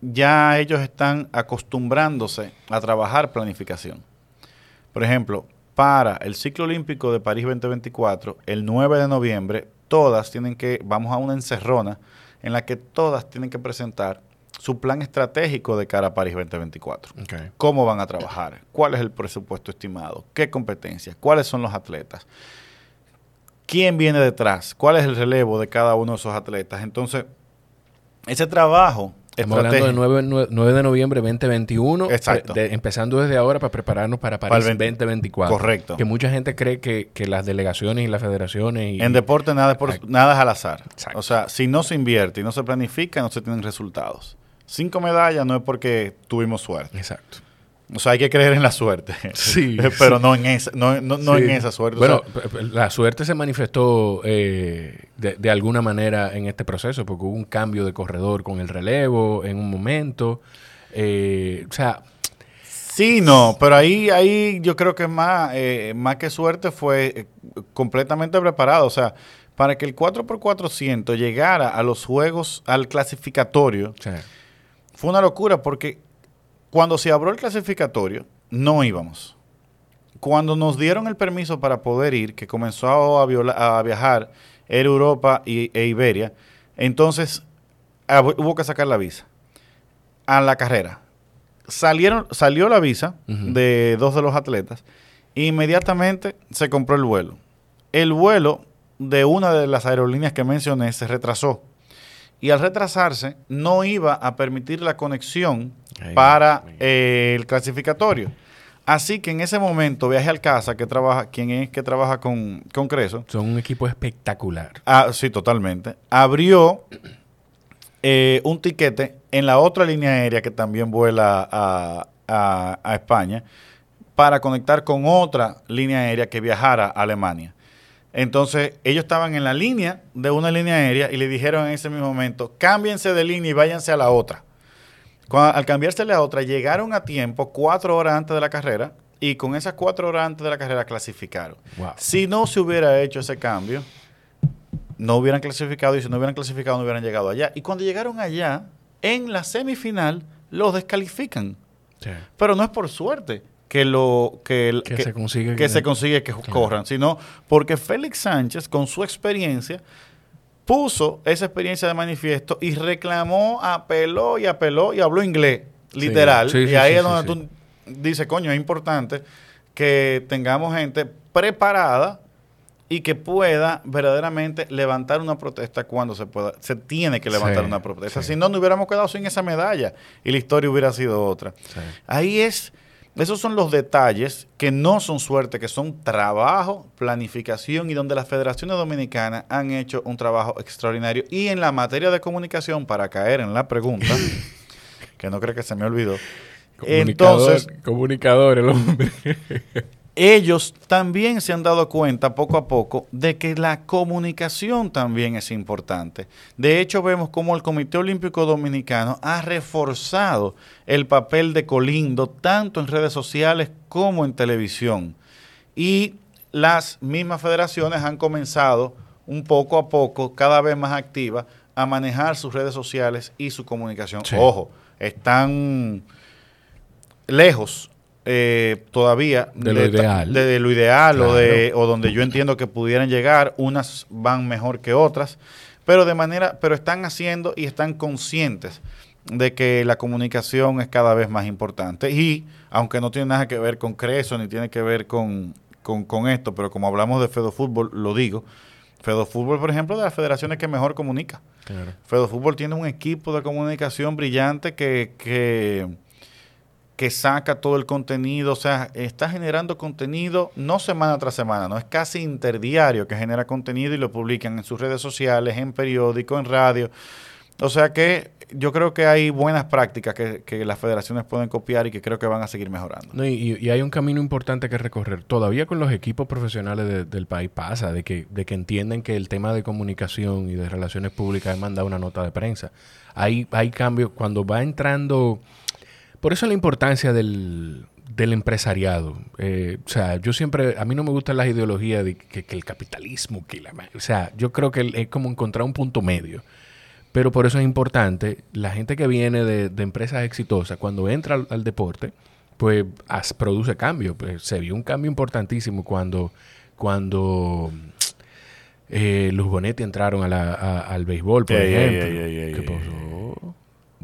Speaker 1: ya ellos están acostumbrándose a trabajar planificación. Por ejemplo, para el ciclo olímpico de París 2024, el 9 de noviembre, todas tienen que, vamos a una encerrona en la que todas tienen que presentar su plan estratégico de cara a París 2024. ¿Cómo van a trabajar? ¿Cuál es el presupuesto estimado? ¿Qué competencias? ¿Cuáles son los atletas? ¿Quién viene detrás? ¿Cuál es el relevo de cada uno de esos atletas? Entonces, ese trabajo
Speaker 2: Estamos hablando del
Speaker 1: estratégico-
Speaker 2: 9, 9 de noviembre 2021.
Speaker 1: Exacto.
Speaker 2: de- empezando desde ahora para prepararnos para
Speaker 1: Para
Speaker 2: París
Speaker 1: el 20
Speaker 2: 2024.
Speaker 1: Correcto.
Speaker 2: Que mucha gente cree que, que las delegaciones y las federaciones... Y,
Speaker 1: En deporte nada es, por-
Speaker 2: Exacto.
Speaker 1: nada es al azar.
Speaker 2: Exacto.
Speaker 1: O sea, si no se invierte y no se planifica, no se tienen resultados. Cinco medallas no es porque tuvimos suerte.
Speaker 2: Exacto.
Speaker 1: O sea, hay que creer en la suerte. [laughs]
Speaker 2: Sí, [laughs]
Speaker 1: Pero
Speaker 2: sí.
Speaker 1: no en esa, no, no- no
Speaker 2: Sí.
Speaker 1: en esa suerte. O
Speaker 2: Bueno,
Speaker 1: sea,
Speaker 2: la suerte se manifestó eh, de, de alguna manera en este proceso, porque hubo un cambio de corredor con el relevo en un momento. Eh, o sea,
Speaker 1: sí, no, pero ahí, ahí yo creo que más, eh, más que suerte fue completamente preparado. O sea, para que el 4x400 llegara a los juegos, al clasificatorio, Fue una locura porque cuando se abrió el clasificatorio, no íbamos. Cuando nos dieron el permiso para poder ir, que comenzó a, viola- a viajar Air Europa y, e Iberia, entonces ah, hu- hubo que sacar la visa a la carrera. Salieron, salió la visa de dos de los atletas e inmediatamente se compró el vuelo. El vuelo de una de las aerolíneas que mencioné se retrasó y al retrasarse no iba a permitir la conexión para eh, el clasificatorio. Así que en ese momento Viaje al Casa, que trabaja, quien es que trabaja con, con Creso,
Speaker 2: son un equipo espectacular.
Speaker 1: ah, sí, totalmente, abrió eh, un tiquete en la otra línea aérea que también vuela a, a- a España para conectar con otra línea aérea que viajara a Alemania. Entonces, ellos estaban en la línea de una línea aérea y le dijeron en ese mismo momento, cámbiense de línea y váyanse a la otra. Cuando- al cambiarse a la otra, llegaron a tiempo cuatro horas antes de la carrera y con esas cuatro horas antes de la carrera clasificaron.
Speaker 2: Wow.
Speaker 1: Si no se hubiera hecho ese cambio, no hubieran clasificado y si no hubieran clasificado no hubieran llegado allá. Y cuando llegaron allá, en la semifinal, los descalifican. Pero no es por suerte que lo que, el-
Speaker 2: Que se consigue
Speaker 1: que
Speaker 2: que-
Speaker 1: se consigue que corran, sino porque Félix Sánchez con su experiencia puso esa experiencia de manifiesto y reclamó, apeló y apeló y habló inglés, literal.
Speaker 2: Sí, sí,
Speaker 1: y ahí es donde tú dices, coño, es importante que tengamos gente preparada y que pueda verdaderamente levantar una protesta cuando se pueda, se tiene que levantar una protesta. Si no, no hubiéramos quedado sin esa medalla y la historia hubiera sido otra. Ahí es, esos son los detalles que no son suerte, que son trabajo, planificación y donde las federaciones dominicanas han hecho un trabajo extraordinario. Y en la materia de comunicación, para caer en la pregunta, [laughs] que no creo que se me olvidó,
Speaker 2: Comunicador,
Speaker 1: entonces
Speaker 2: comunicador el hombre. [laughs]
Speaker 1: ellos también se han dado cuenta poco a poco de que la comunicación también es importante. De hecho, vemos cómo el Comité Olímpico Dominicano ha reforzado el papel de Colindo tanto en redes sociales como en televisión. Y las mismas federaciones han comenzado un poco a poco, cada vez más activas, a manejar sus redes sociales y su comunicación. Ojo, están lejos eh, todavía
Speaker 2: de lo ideal,
Speaker 1: de, lo ideal o, de, o donde yo entiendo que pudieran llegar, unas van mejor que otras, pero de manera, pero están haciendo y están conscientes de que la comunicación es cada vez más importante y aunque no tiene nada que ver con Creso ni tiene que ver con, con, esto, pero como hablamos de Fedo Fútbol, lo digo, Fedo Fútbol, por ejemplo, de las federaciones que mejor comunica. Claro. Fedo Fútbol tiene un equipo de comunicación brillante que, que que saca todo el contenido, o sea, está generando contenido no semana tras semana, no es casi interdiario que genera contenido y lo publican en sus redes sociales, en periódico, en radio. O sea que yo creo que hay buenas prácticas que, las federaciones pueden copiar y que creo que van a seguir mejorando.
Speaker 2: y, hay un camino importante que recorrer. Todavía con los equipos profesionales del país pasa de que, de que entienden que el tema de comunicación y de relaciones públicas es mandar una nota de prensa. Hay, hay cambios. Cuando va entrando por eso la importancia del, empresariado. Eh, o sea, yo siempre, a mí no me gustan las ideologías de que, el capitalismo, que la... O sea, yo creo que es como encontrar un punto medio. Pero por eso es importante, la gente que viene de, empresas exitosas, cuando entra al, deporte, pues produce cambio. Pues, se vio un cambio importantísimo cuando, cuando eh, los Bonetti entraron al béisbol, por ejemplo. ¿Qué pasó?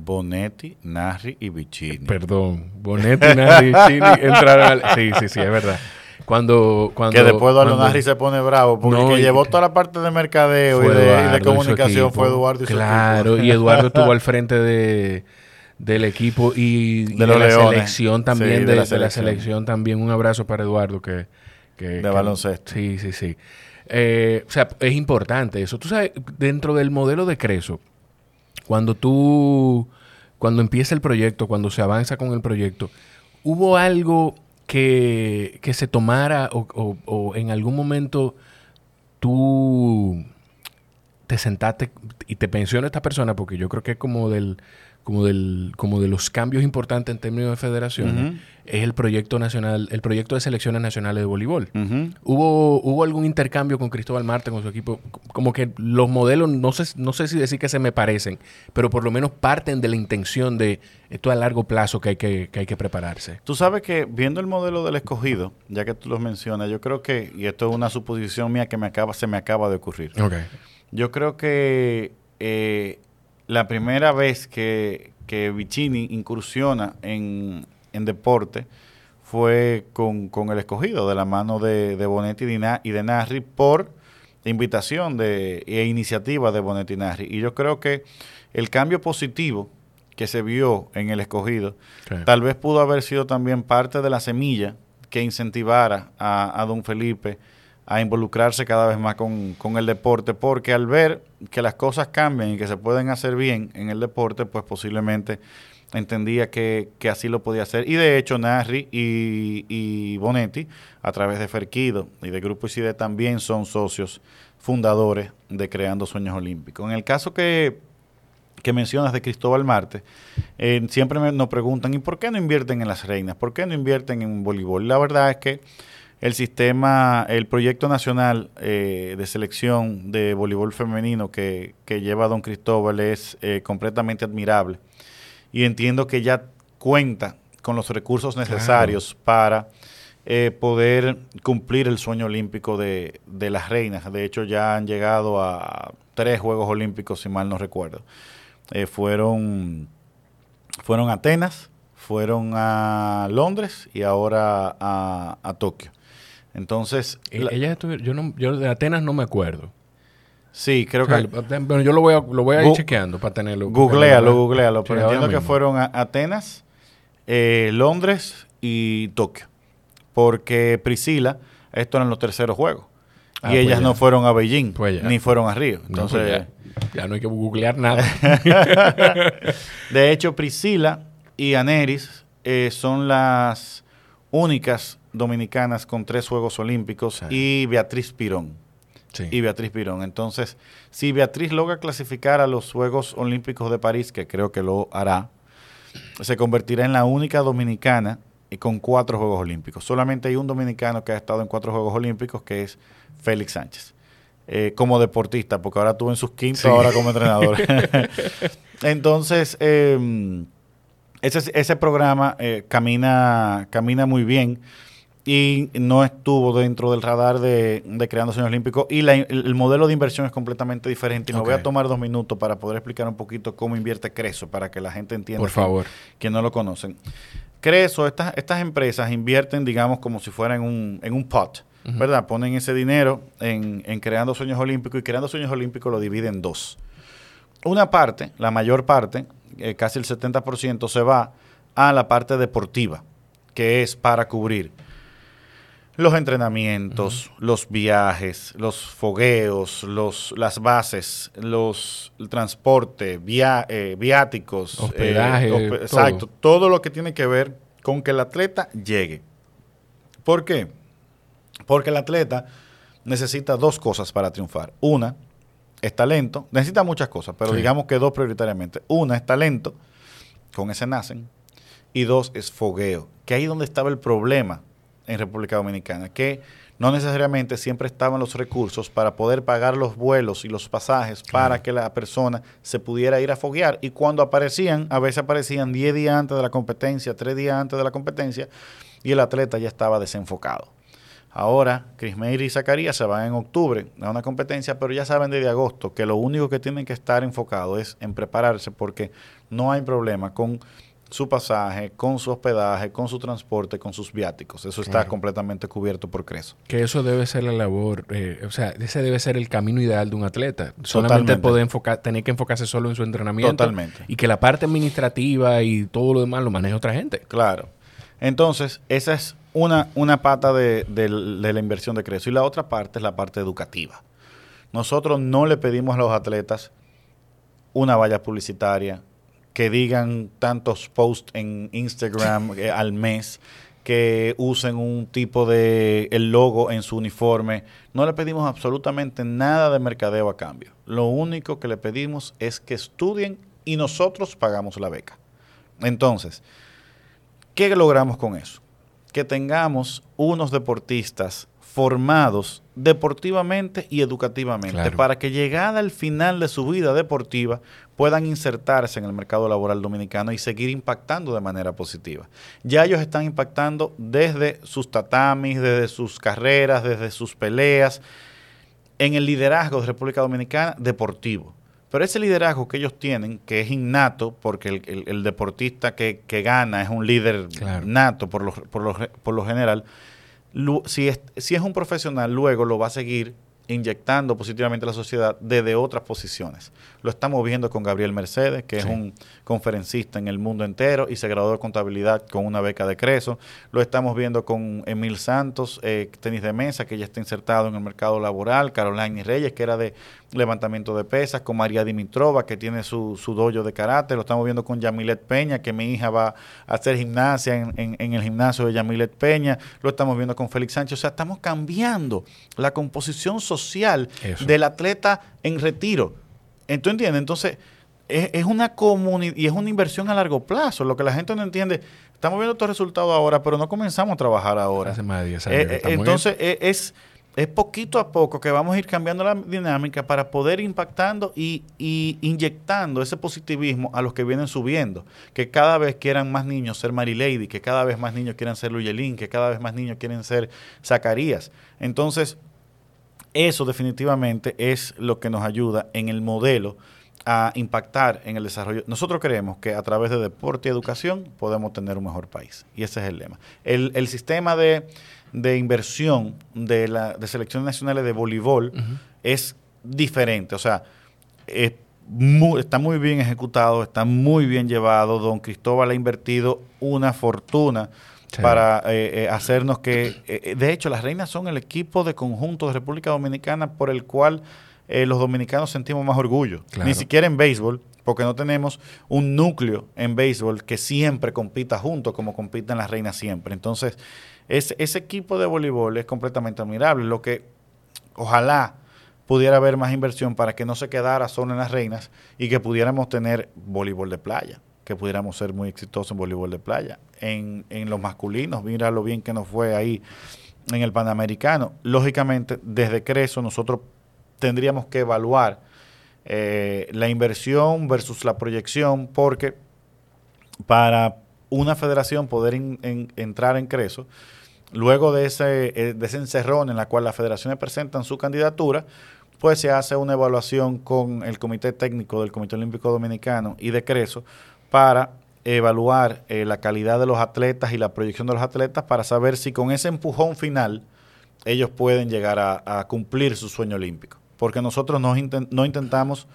Speaker 1: Bonetti, Narri y Vicini.
Speaker 2: Perdón, Bonetti, Narri y Vicini [laughs] entraron al... Sí, sí, sí, es verdad. Cuando, cuando,
Speaker 1: que después Eduardo Narri se pone bravo porque el que llevó toda la parte de mercadeo y de, comunicación fue Eduardo y
Speaker 2: Claro, y Eduardo estuvo al [laughs] frente de, del equipo y de, la selección también, de, la selección. también. Un abrazo para Eduardo que... que
Speaker 1: de baloncesto.
Speaker 2: Sí, sí, sí. Eh, o sea, es importante eso. Tú sabes, dentro del modelo de Creso, cuando tú, cuando empieza el proyecto, cuando se avanza con el proyecto, ¿hubo algo que, que se tomara o, o, en algún momento tú te sentaste y te pensiona esta persona? Porque yo creo que es como del como del como de los cambios importantes en términos de federaciones es el proyecto nacional el proyecto de selecciones nacionales de voleibol. Hubo hubo algún intercambio con Cristóbal Marte con su equipo como que los modelos no sé no sé si decir que se me parecen pero por lo menos parten de la intención de esto a largo plazo que hay que, hay que prepararse.
Speaker 1: Tú sabes que viendo el modelo del escogido ya que tú lo mencionas yo creo que y esto es una suposición mía que me acaba se me acaba de ocurrir. Yo creo que eh, la primera vez que, que Vicini incursiona en, deporte fue con, el escogido, de la mano de, de Bonetti y de Narri, por invitación de, e iniciativa de Bonetti y Narri. Y yo creo que el cambio positivo que se vio en el escogido, tal vez pudo haber sido también parte de la semilla que incentivara a, a don Felipe a involucrarse cada vez más con, el deporte, porque al ver que las cosas cambian y que se pueden hacer bien en el deporte, pues posiblemente entendía que, así lo podía hacer. Y de hecho, Narri y, Bonetti, a través de Ferquido y de Grupo ICIDE, también son socios fundadores de Creando Sueños Olímpicos. En el caso que, que mencionas de Cristóbal Marte, eh, siempre nos preguntan, ¿y por qué no invierten en las reinas? ¿Por qué no invierten en voleibol? La verdad es que el sistema, el proyecto nacional eh, de selección de voleibol femenino que, lleva don Cristóbal es eh, completamente admirable. Y entiendo que ya cuenta con los recursos necesarios para eh, poder cumplir el sueño olímpico de, de, las reinas. De hecho, ya han llegado a tres Juegos Olímpicos, si mal no recuerdo. fueron, fueron a Atenas, fueron a Londres y ahora a, a Tokio. Entonces.
Speaker 2: E-, ella yo, no, yo de Atenas no me acuerdo.
Speaker 1: Sí, creo que.
Speaker 2: Bueno, yo lo voy a, lo voy a ir chequeando para tenerlo.
Speaker 1: Googlealo, googlealo. Pero entiendo que fueron a Atenas, eh, Londres y Tokio. Porque Priscila, estos eran los terceros juegos. Ah, y ellas pues no fueron a Beijing, pues ni fueron a Río. Pues Entonces.
Speaker 2: ya, no hay que googlear nada. [laughs]
Speaker 1: de hecho, Priscila y Aneris eh, son las únicas dominicanas con tres Juegos Olímpicos y Beatriz Pirón. Y Beatriz Pirón. Entonces, si Beatriz logra clasificar a los Juegos Olímpicos de París, que creo que lo hará, se convertirá en la única dominicana con cuatro Juegos Olímpicos. Solamente hay un dominicano que ha estado en cuatro Juegos Olímpicos, que es Félix Sánchez. Eh, como deportista, porque ahora tuvo en sus quintos, ahora como entrenador. [laughs] Entonces, em, ese, ese programa eh, camina, camina muy bien y no estuvo dentro del radar de, Creando Sueños Olímpicos y el, modelo de inversión es completamente diferente. Y me voy a tomar dos minutos para poder explicar un poquito cómo invierte Creso, para que la gente entienda
Speaker 2: Por favor.
Speaker 1: Que, no lo conocen. Creso, estas, estas empresas invierten, digamos, como si fuera en un, en un pot, ¿verdad? Ponen ese dinero en, en Creando Sueños Olímpicos y Creando Sueños Olímpicos lo dividen en dos. Una parte, la mayor parte, eh, casi el 70%, se va a la parte deportiva, que es para cubrir los entrenamientos, los viajes, los fogueos, los, las bases, los, el transporte, eh, viáticos,
Speaker 2: eh, hospedaje,
Speaker 1: exacto, todo lo que tiene que ver con que el atleta llegue. ¿Por qué? Porque el atleta necesita dos cosas para triunfar. Una es talento, necesita muchas cosas, pero digamos que dos prioritariamente. Una es talento, con ese nacen, y dos es fogueo, que ahí donde estaba el problema en República Dominicana, que no necesariamente siempre estaban los recursos para poder pagar los vuelos y los pasajes para que la persona se pudiera ir a foguear. Y cuando aparecían, a veces aparecían 10 días antes de la competencia, 3 días antes de la competencia, y el atleta ya estaba desenfocado. Ahora, Crismeir y Zacarías se van en octubre a una competencia, pero ya saben desde agosto que lo único que tienen que estar enfocado es en prepararse porque no hay problema con su pasaje, con su hospedaje, con su transporte, con sus viáticos. Eso está completamente cubierto por Creso.
Speaker 2: Que eso debe ser la labor, eh, o sea, ese debe ser el camino ideal de un atleta. Solamente poder enfocar, tener que enfocarse solo en su entrenamiento.
Speaker 1: Totalmente.
Speaker 2: Y que la parte administrativa y todo lo demás lo maneje otra gente.
Speaker 1: Claro. Entonces, esa es una, una pata de, de la inversión de Creso. Y la otra parte es la parte educativa. Nosotros no le pedimos a los atletas una valla publicitaria, que digan tantos posts en Instagram [laughs] eh, al mes, que usen un tipo de el logo en su uniforme. No le pedimos absolutamente nada de mercadeo a cambio. Lo único que le pedimos es que estudien y nosotros pagamos la beca. Entonces, ¿qué logramos con eso? Que tengamos unos deportistas formados deportivamente y educativamente para que llegada al final de su vida deportiva puedan insertarse en el mercado laboral dominicano y seguir impactando de manera positiva. Ya ellos están impactando desde sus tatamis, desde sus carreras, desde sus peleas, en el liderazgo de República Dominicana deportivo. Pero ese liderazgo que ellos tienen, que es innato, porque el, deportista que, gana es un líder nato por lo, por, por lo general, si es, si es un profesional, luego lo va a seguir inyectando positivamente a la sociedad desde otras posiciones. Lo estamos viendo con Gabriel Mercedes, que es un conferencista en el mundo entero y se graduó de contabilidad con una beca de Creso. Lo estamos viendo con Emil Santos, eh, tenis de mesa, que ya está insertado en el mercado laboral. Carolina Reyes, que era de levantamiento de pesas. Con María Dimitrova, que tiene su, su dojo de karate. Lo estamos viendo con Yamilet Peña, que mi hija va a hacer gimnasia en, en, el gimnasio de Yamilet Peña. Lo estamos viendo con Félix Sánchez. O sea, estamos cambiando la composición social del atleta en retiro. ¿Tú entiendes? Entonces, es, una comunidad y es una inversión a largo plazo. Lo que la gente no entiende, estamos viendo estos resultados ahora, pero no comenzamos a trabajar ahora.
Speaker 2: Hace más de 10
Speaker 1: años. Eh, entonces, eh, es, es poquito a poco que vamos a ir cambiando la dinámica para poder impactando y, inyectando ese positivismo a los que vienen subiendo. Que cada vez quieran más niños ser Lady, que cada vez más niños quieran ser Luyelín, que cada vez más niños quieren ser Zacarías. Entonces, eso definitivamente es lo que nos ayuda en el modelo a impactar en el desarrollo. Nosotros creemos que a través de deporte y educación podemos tener un mejor país. Y ese es el lema. El, sistema de, inversión de, la, de selecciones nacionales de voleibol es diferente. O sea, está muy bien ejecutado, está muy bien llevado. Don Cristóbal ha invertido una fortuna para eh, eh, hacernos que... Eh, de hecho, las reinas son el equipo de conjunto de República Dominicana por el cual eh, los dominicanos sentimos más orgullo. Ni siquiera en béisbol, porque no tenemos un núcleo en béisbol que siempre compita junto como compiten las reinas siempre. Entonces, ese, ese equipo de voleibol es completamente admirable. Lo que ojalá pudiera haber más inversión para que no se quedara solo en las reinas y que pudiéramos tener voleibol de playa, que pudiéramos ser muy exitosos en voleibol de playa. En, en los masculinos, mira lo bien que nos fue ahí en el Panamericano. Lógicamente, desde Creso nosotros tendríamos que evaluar eh, la inversión versus la proyección, porque para una federación poder entrar en Creso, luego de ese, eh, de ese encerrón en la cual las federaciones presentan su candidatura, pues se hace una evaluación con el Comité Técnico del Comité Olímpico Dominicano y de Creso para evaluar eh, la calidad de los atletas y la proyección de los atletas para saber si con ese empujón final ellos pueden llegar a, cumplir su sueño olímpico. Porque nosotros no, no intentamos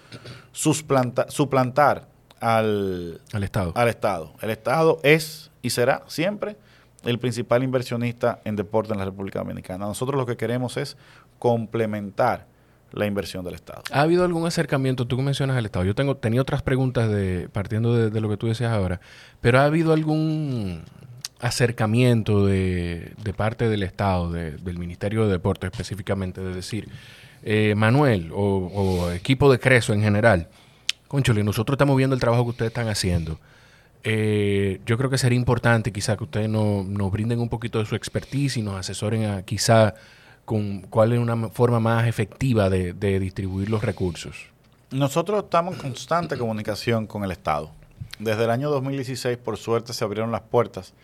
Speaker 1: suplantar al,
Speaker 2: al, Estado.
Speaker 1: al Estado. El Estado es y será siempre el principal inversionista en deporte en la República Dominicana. Nosotros lo que queremos es complementar la inversión del Estado.
Speaker 2: ¿Ha habido algún acercamiento? Tú mencionas al Estado. Yo tengo tenía otras preguntas de partiendo de, lo que tú decías ahora, pero ¿ha habido algún acercamiento de, parte del Estado, del Ministerio de Deportes específicamente, de decir, eh, Manuel o, equipo de Creso en general, conchole, nosotros estamos viendo el trabajo que ustedes están haciendo. Eh, yo creo que sería importante quizá que ustedes nos brinden un poquito de su expertise y nos asesoren a quizá con cuál es una forma más efectiva de, distribuir los recursos?
Speaker 1: Nosotros estamos en constante [clears throat] comunicación con el Estado. Desde el año 2016, por suerte, se abrieron las puertas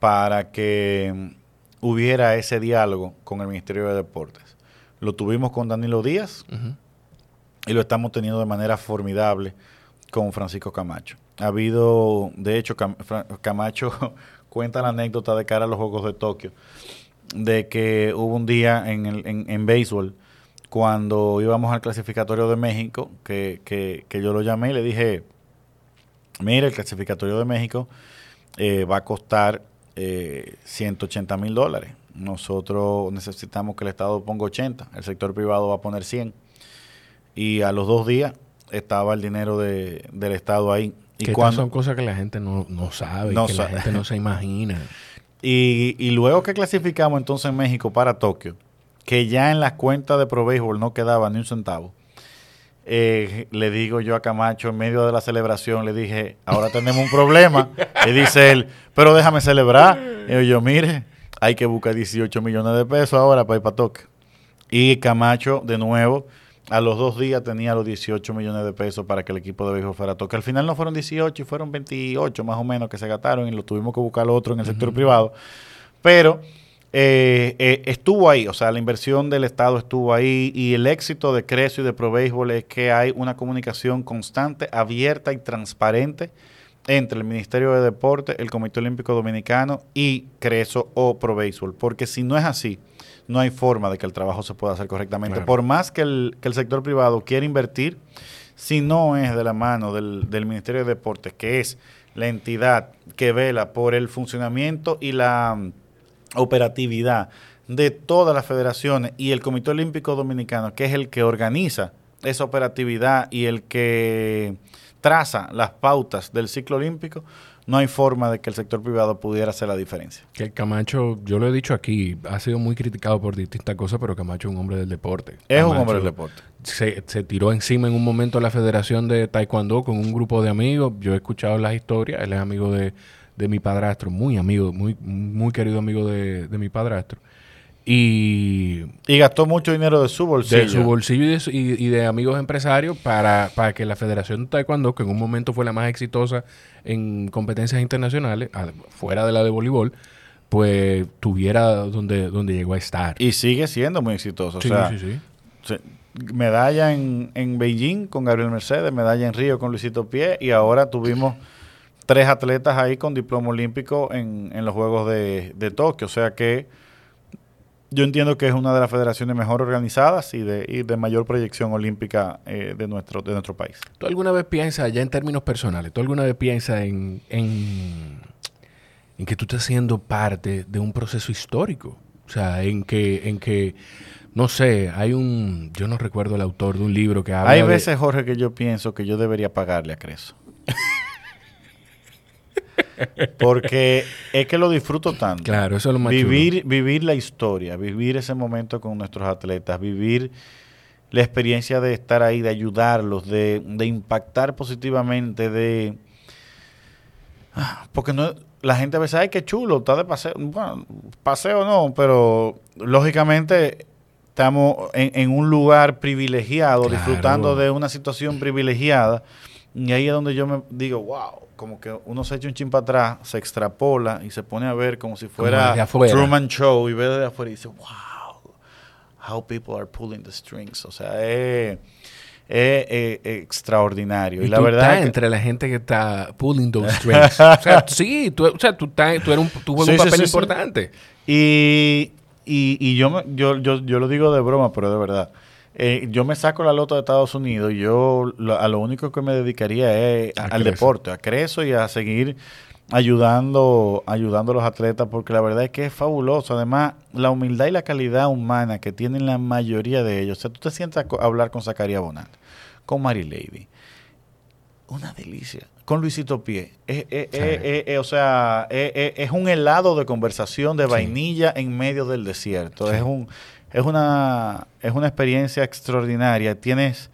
Speaker 1: para que hubiera ese diálogo con el Ministerio de Deportes. Lo tuvimos con Danilo Díaz y lo estamos teniendo de manera formidable con Francisco Camacho. Ha habido, de hecho, Camacho [laughs] cuenta la anécdota de cara a los Juegos de Tokio, de que hubo un día en, el, en, en béisbol cuando íbamos al clasificatorio de México, que, que, que, yo lo llamé y le dije, mire, el clasificatorio de México eh, va a costar eh, 180 mil dólares. Nosotros necesitamos que el Estado ponga 80, el sector privado va a poner 100. Y a los dos días estaba el dinero de, del Estado ahí.
Speaker 2: Y que cuando, son cosas que la gente no, no sabe, que la gente no se imagina. [laughs]
Speaker 1: Y, y luego que clasificamos entonces en México para Tokio, que ya en las cuentas de Pro Baseball no quedaba ni un centavo, eh, le digo yo a Camacho en medio de la celebración, le dije, ahora tenemos un problema. [laughs] y dice él, pero déjame celebrar. Y yo, mire, hay que buscar 18 millones de pesos ahora para ir para Tokio. Y Camacho, de nuevo, a los dos días tenía los 18 millones de pesos para que el equipo de béisbol fuera a toque. Al final no fueron 18 y fueron 28 más o menos que se gastaron y lo tuvimos que buscar otro en el sector privado. Pero eh, eh, estuvo ahí, o sea, la inversión del Estado estuvo ahí y el éxito de Crecio y de Pro Béisbol es que hay una comunicación constante, abierta y transparente entre el Ministerio de Deporte, el Comité Olímpico Dominicano y Creso o Pro Béisbol. Porque si no es así, no hay forma de que el trabajo se pueda hacer correctamente. Por más que el, que el, sector privado quiera invertir, si no es de la mano del, del, Ministerio de Deportes, que es la entidad que vela por el funcionamiento y la um, operatividad de todas las federaciones y el Comité Olímpico Dominicano, que es el que organiza esa operatividad y el que traza las pautas del ciclo olímpico, no hay forma de que el sector privado pudiera hacer la diferencia.
Speaker 2: Que Camacho, yo lo he dicho aquí, ha sido muy criticado por distintas cosas, pero Camacho es un hombre del deporte.
Speaker 1: Es un hombre del deporte.
Speaker 2: Se, se, tiró encima en un momento la Federación de Taekwondo con un grupo de amigos. Yo he escuchado las historias, él es amigo de, de mi padrastro, muy amigo, muy, muy querido amigo de, de mi padrastro. Y,
Speaker 1: y gastó mucho dinero de su bolsillo.
Speaker 2: De su bolsillo y de, amigos empresarios para, para, que la Federación de Taekwondo, que en un momento fue la más exitosa en competencias internacionales, fuera de la de voleibol, pues tuviera donde, donde llegó a estar.
Speaker 1: Y sigue siendo muy exitoso. Sí, sí, sí. Medalla en, en Beijing con Gabriel Mercedes, medalla en Río con Luisito Pie y ahora tuvimos tres atletas ahí con diploma olímpico en, en los Juegos de, de Tokio. O sea que yo entiendo que es una de las federaciones mejor organizadas y de, de mayor proyección olímpica eh, de, nuestro, de nuestro país.
Speaker 2: ¿Tú alguna vez piensas, ya en términos personales, tú alguna vez piensas en, en, en que tú estás siendo parte de un proceso histórico? O sea, en que, en que, no sé, hay un, yo no recuerdo el autor de un libro que habla
Speaker 1: Hay
Speaker 2: de-
Speaker 1: veces, Jorge, que yo pienso que yo debería pagarle a Creso. Porque es que lo disfruto tanto.
Speaker 2: Claro, eso es lo más
Speaker 1: vivir, vivir la historia, vivir ese momento con nuestros atletas, vivir la experiencia de estar ahí, de ayudarlos, de, de impactar positivamente, de... Ah, Porque no, la gente a veces, ay, qué chulo, está de paseo. Bueno, paseo no, pero lógicamente estamos en, en un lugar privilegiado,
Speaker 2: Claro.
Speaker 1: disfrutando de una situación privilegiada. Y ahí es donde yo me digo, wow, como que uno se echa un chin para atrás, se extrapola y se pone a ver como si fuera. Truman Show y ve desde afuera y dice, wow, how people are pulling the strings. O sea, es, es- es extraordinario.
Speaker 2: Y,
Speaker 1: Y, la verdad
Speaker 2: estás
Speaker 1: es que-
Speaker 2: entre la gente que está pulling those strings. [laughs] o sea, sí, tú, o sea, tú, estás- tú, eres un, tú juegas
Speaker 1: Sí,
Speaker 2: un papel
Speaker 1: sí, sí.
Speaker 2: importante.
Speaker 1: Y, y, y yo, yo, yo, yo lo digo de broma, pero de verdad. Eh, yo me saco la loto de Estados Unidos y yo lo- a lo único que me dedicaría es
Speaker 2: A
Speaker 1: al deporte, a Creso y a seguir ayudando, ayudando a los atletas porque la verdad es que es fabuloso. Además, la humildad y la calidad humana que tienen la mayoría de ellos. O sea, tú te sientas a hablar con Zacarías Bonat, con Mary Lady. Una delicia. Con Luisito Pie.
Speaker 2: Sí.
Speaker 1: es- es- o sea, es, un helado de conversación de
Speaker 2: Sí.
Speaker 1: vainilla en medio del desierto.
Speaker 2: Sí.
Speaker 1: Es un es una es una experiencia extraordinaria. Tienes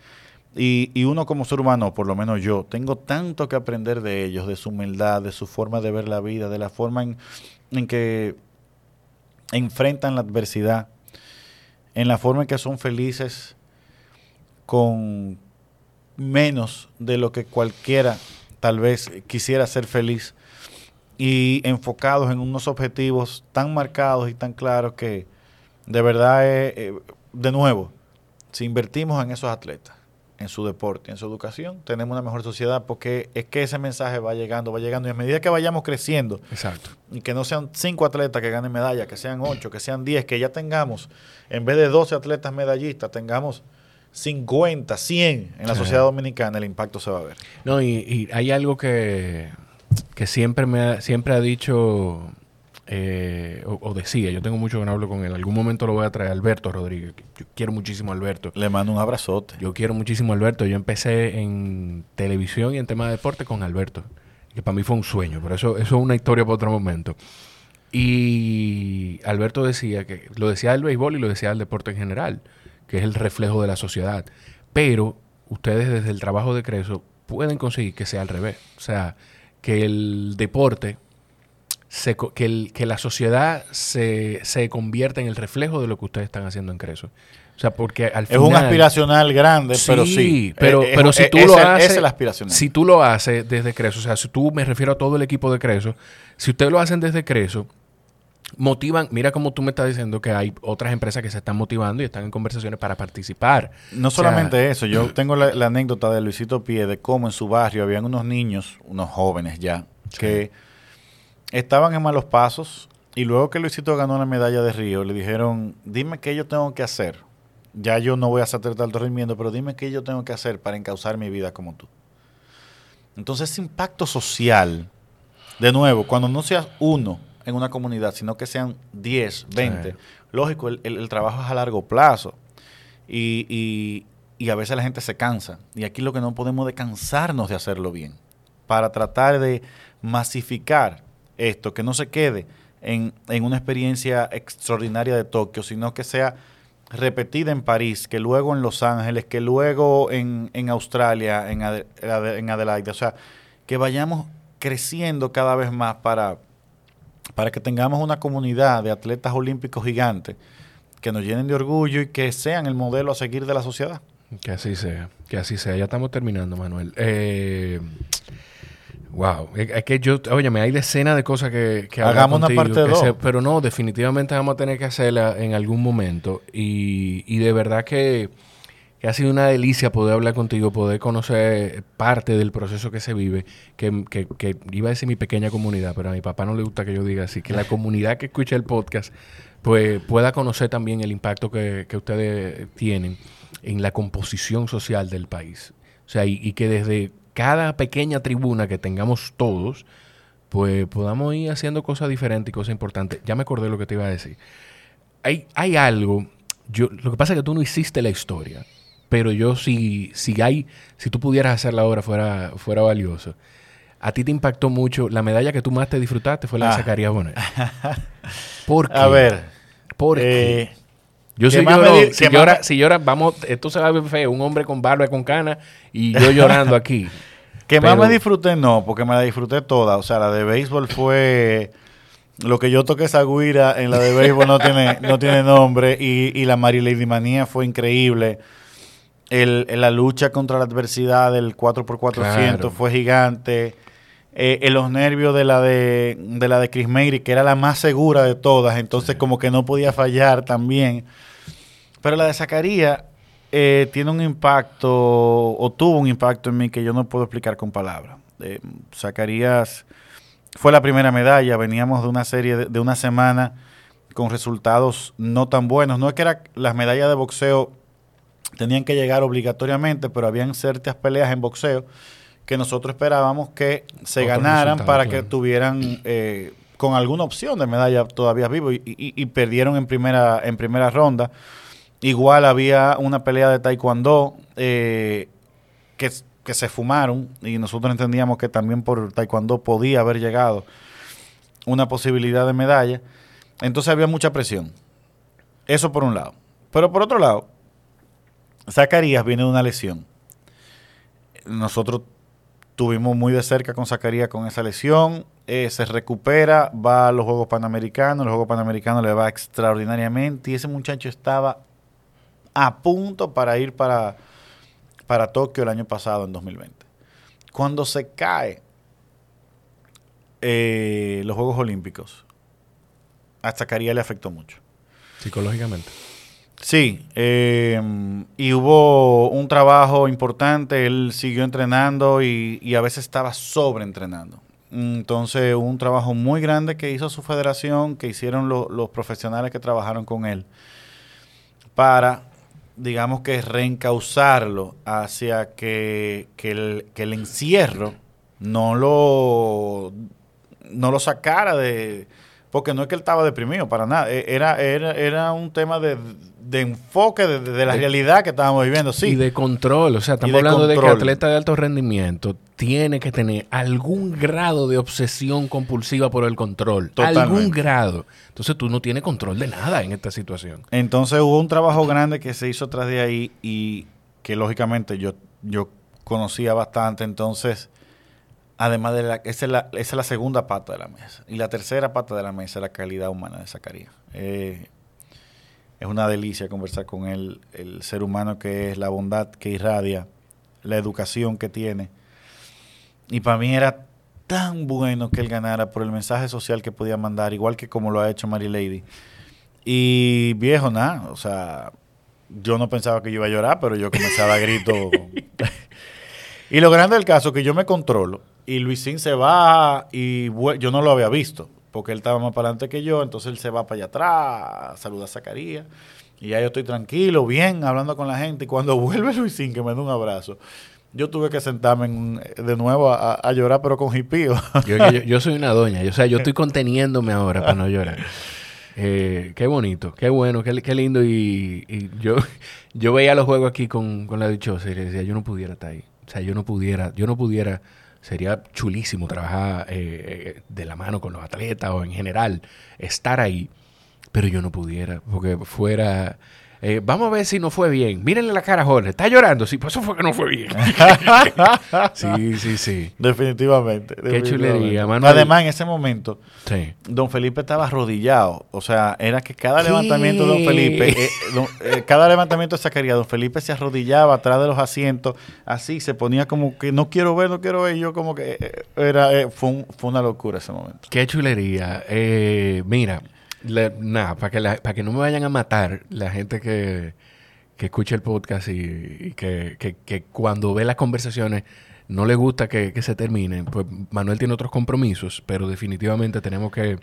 Speaker 1: y, y uno como ser humano, por lo menos yo, tengo tanto que aprender de ellos, de su humildad, de su forma de ver la vida, de la forma en, en que enfrentan la adversidad, en la forma en que son felices con menos de lo que cualquiera tal vez quisiera ser feliz y enfocados en unos objetivos tan marcados y tan claros que de verdad, es, eh, de nuevo, si invertimos en esos atletas, en su deporte, en su educación, tenemos una mejor sociedad porque es que ese mensaje va llegando, va llegando y a medida que vayamos creciendo
Speaker 2: Exacto.
Speaker 1: y que no sean cinco atletas que ganen medalla, que sean ocho, que sean diez, que ya tengamos, en vez de 12 atletas medallistas, tengamos 50, 100 en la sociedad dominicana, el impacto se va a ver.
Speaker 2: No, y, y hay algo que, que siempre me ha, siempre ha dicho eh, o, o decía, yo tengo mucho que no hablo con él. Algún momento lo voy a traer, Alberto Rodríguez. Yo quiero muchísimo a Alberto.
Speaker 1: Le mando un abrazote.
Speaker 2: Yo quiero muchísimo a Alberto. Yo empecé en televisión y en tema de deporte con Alberto. Que para mí fue un sueño, pero eso, eso es una historia para otro momento. Y Alberto decía que lo decía del béisbol y lo decía del deporte en general, que es el reflejo de la sociedad. Pero ustedes desde el trabajo de Creso pueden conseguir que sea al revés. O sea, que el deporte, se que, el- que la sociedad se, se convierta en el reflejo de lo que ustedes están haciendo en Creso. O sea, porque al
Speaker 1: Es
Speaker 2: final...
Speaker 1: un aspiracional grande, pero sí.
Speaker 2: Pero,
Speaker 1: Eh, eh,
Speaker 2: pero si
Speaker 1: eh,
Speaker 2: tú
Speaker 1: es
Speaker 2: lo haces,
Speaker 1: Es el aspiracional.
Speaker 2: si tú lo haces desde Creso, o sea, si tú me refiero a todo el equipo de Creso, si ustedes lo hacen desde Creso, motivan, mira como tú me estás diciendo que hay otras empresas que se están motivando y están en conversaciones para participar.
Speaker 1: No
Speaker 2: O sea,
Speaker 1: solamente eso, yo tengo la, la anécdota de Luisito Pie de cómo en su barrio habían unos niños, unos jóvenes ya, que estaban en malos pasos y luego que Luisito ganó la medalla de Río, le dijeron, dime qué yo tengo que hacer. Ya yo no voy a hacerte tanto rendimiento, pero dime qué yo tengo que hacer para encauzar mi vida como tú. Entonces ese impacto social, de nuevo, cuando no seas uno en una comunidad, sino que sean 10, 20,
Speaker 2: Sí.
Speaker 1: lógico, el, el- el trabajo es a largo plazo. Y, y- y a veces la gente se cansa. Y aquí lo que no podemos es cansarnos de hacerlo bien. Para tratar de masificar esto, que no se quede en, en una experiencia extraordinaria de Tokio, sino que sea repetida en París, que luego en Los Ángeles, que luego en, en Australia, en, Ade- en Adelaide. O sea, que vayamos creciendo cada vez más para, para que tengamos una comunidad de atletas olímpicos gigantes que nos llenen de orgullo y que sean el modelo a seguir de la sociedad.
Speaker 2: Que así sea, que así sea. Ya estamos terminando, Manuel. Eh, wow, es que yo, óyeme, hay decenas de cosas que, que
Speaker 1: Hagamos una parte
Speaker 2: que
Speaker 1: dos.
Speaker 2: se- pero no, definitivamente vamos a tener que hacerla en algún momento. Y, y de verdad que, que ha sido una delicia poder hablar contigo, poder conocer parte del proceso que se vive, que, que- que iba a decir mi pequeña comunidad, pero a mi papá no le gusta que yo diga así, que la comunidad que escucha el podcast pues pueda conocer también el impacto que, que ustedes tienen en la composición social del país. O sea, y, y que desde cada pequeña tribuna que tengamos todos, pues podamos ir haciendo cosas diferentes y cosas importantes. Ya me acordé lo que te iba a decir. hay, hay algo. Yo, lo que pasa es que tú no hiciste la historia. Pero yo si, si hay, si tú pudieras hacer la obra fuera, fuera valioso. A ti te impactó mucho. La medalla que tú más te disfrutaste fue la de
Speaker 1: Ah.
Speaker 2: Zacarías Bonet. [laughs] ¿Por qué?
Speaker 1: A ver.
Speaker 2: ¿Por
Speaker 1: eh,
Speaker 2: Yo
Speaker 1: ¿qué me
Speaker 2: llorón.
Speaker 1: di-
Speaker 2: Si llora, si llora, vamos, esto se va a ver feo. Un hombre con barba y con cana y yo [laughs] llorando aquí.
Speaker 1: Que más me disfruté, no, porque me la disfruté toda. O sea, la de béisbol fue. Lo que yo toqué esa guira en la de béisbol no tiene, [laughs] no tiene nombre. Y, y la Marilady Manía fue increíble. El, el- la lucha contra la adversidad del 4x400
Speaker 2: Claro.
Speaker 1: fue gigante. Eh, en los nervios de la de, de la de Chris Meyri, que era la más segura de todas. Entonces, como que no podía fallar también. Pero la de Zacarías eh, tiene un impacto, o tuvo un impacto en mí que yo no puedo explicar con palabras. Eh, Zacarías fue la primera medalla, veníamos de una serie, de, de una semana con resultados no tan buenos. No es que era, las medallas de boxeo tenían que llegar obligatoriamente, pero habían ciertas peleas en boxeo que nosotros esperábamos que se ganaran para
Speaker 2: claro.
Speaker 1: que tuvieran eh, con alguna opción de medalla todavía vivo y, y- y perdieron en primera, en primera ronda. Igual había una pelea de taekwondo eh, que, que se fumaron y nosotros entendíamos que también por taekwondo podía haber llegado una posibilidad de medalla. Entonces había mucha presión. Eso por un lado. Pero por otro lado, Zacarías viene de una lesión. Nosotros tuvimos muy de cerca con Zacarías con esa lesión. eh, se recupera, va a los Juegos Panamericanos. Los Juegos Panamericanos le va extraordinariamente. Y ese muchacho estaba a punto para ir para, para Tokio el año pasado, en 2020. Cuando se cae eh, los Juegos Olímpicos, a Zacarías le afectó mucho.
Speaker 2: Psicológicamente.
Speaker 1: Sí, eh, y hubo un trabajo importante, él siguió entrenando y, a veces estaba sobreentrenando. Entonces, un trabajo muy grande que hizo su federación, que hicieron lo- los profesionales que trabajaron con él, para, digamos que, reencauzarlo hacia que, que el, que el encierro no lo, no lo sacara de... Porque no es que él estaba deprimido, para nada. E- Era, era, era un tema de, de enfoque de, de la realidad que estábamos viviendo. Sí,
Speaker 2: Y de control. O sea, estamos
Speaker 1: de
Speaker 2: hablando de que atleta de alto rendimiento tiene que tener algún grado de obsesión compulsiva por el control.
Speaker 1: Totalmente.
Speaker 2: Algún grado. Entonces tú no tienes control de nada en esta situación.
Speaker 1: Entonces hubo un trabajo grande que se hizo tras de ahí y que lógicamente yo, yo conocía bastante. Entonces, además de la, esa es la, esa es la segunda pata de la mesa. Y la tercera pata de la mesa es la calidad humana de Zacarías. Eh, es una delicia conversar con él, el ser humano que es, la bondad que irradia, la educación que tiene. Y para mí era tan bueno que él ganara por el mensaje social que podía mandar, igual que como lo ha hecho Mary Lady. Y viejo, nada, o sea, yo no pensaba que yo iba a llorar, pero yo comenzaba a grito. [laughs] [laughs] y lo grande del caso es que yo me controlo y Luisín se va y yo no lo había visto, porque él estaba más para adelante que yo, entonces él se va para allá atrás, saluda a Zacarías. Y ya yo estoy tranquilo, bien, hablando con la gente. Y cuando [laughs] vuelve Luisín, que me da un abrazo, yo tuve que sentarme en- de nuevo a, a llorar, pero con hipío. [laughs]
Speaker 2: Yo, yo- yo soy una doña. O sea, yo estoy [laughs] conteniéndome ahora para no llorar. Eh, qué bonito, qué bueno, qué, qué lindo. Y, y yo, yo veía los juegos aquí con, con la dichosa y le decía, yo no pudiera estar ahí. O sea, yo no pudiera, yo no pudiera. Sería chulísimo trabajar eh, eh, de la mano con los atletas o en general, estar ahí. Pero yo no pudiera, porque fuera... eh, vamos a ver si no fue bien. Mírenle la cara a Jorge. ¿Está llorando? Sí, pues eso fue que no fue bien. [laughs] sí, sí, sí.
Speaker 1: definitivamente.
Speaker 2: Qué
Speaker 1: definitivamente.
Speaker 2: chulería, Manuel.
Speaker 1: Además, en ese momento,
Speaker 2: Sí.
Speaker 1: Don Felipe estaba arrodillado. O sea, era que cada
Speaker 2: ¿Qué?
Speaker 1: levantamiento de Don Felipe, eh, don- eh, [laughs] cada levantamiento de Zacarías, Don Felipe se arrodillaba atrás de los asientos, así, se ponía como que no quiero ver, no quiero ver. Y yo como que era, fue, un- fue una locura ese momento.
Speaker 2: Qué chulería. Eh, mira, nada, para que, la- que no me vayan a matar la gente que, que escucha el podcast y, y que, que- que cuando ve las conversaciones no le gusta que, que se terminen, pues Manuel tiene otros compromisos, pero definitivamente tenemos que,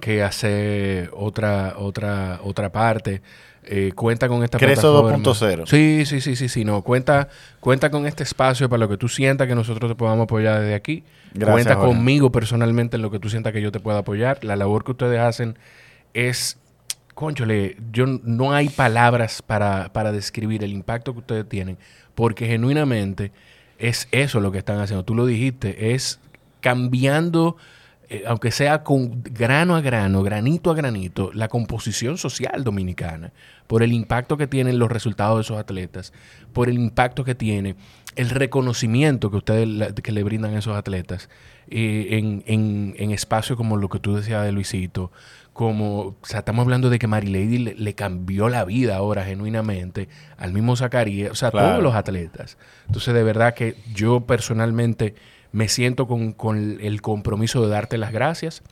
Speaker 2: que hacer otra, otra, otra parte. Eh, cuenta con esta
Speaker 1: Creso
Speaker 2: plataforma.
Speaker 1: 2.0.
Speaker 2: Sí, sí, sí, sí, sí, no. Cuenta, cuenta con este espacio para lo que tú sientas que nosotros te podamos apoyar desde aquí.
Speaker 1: Gracias,
Speaker 2: cuenta
Speaker 1: Jorge.
Speaker 2: conmigo personalmente en lo que tú sientas que yo te pueda apoyar. La labor que ustedes hacen es conchole, yo no hay palabras para, para describir el impacto que ustedes tienen, porque genuinamente es eso lo que están haciendo. Tú lo dijiste, es cambiando, eh, aunque sea con grano a grano, granito a granito, la composición social dominicana, por el impacto que tienen los resultados de esos atletas, por el impacto que tiene el reconocimiento que ustedes que le brindan a esos atletas eh, en, en, en espacios como lo que tú decías de Luisito, como, o sea, estamos hablando de que Mary Lady le, cambió la vida ahora genuinamente al mismo Zacarías, o sea, todos los atletas. Entonces, de verdad que yo personalmente me siento con, con, el compromiso de darte las gracias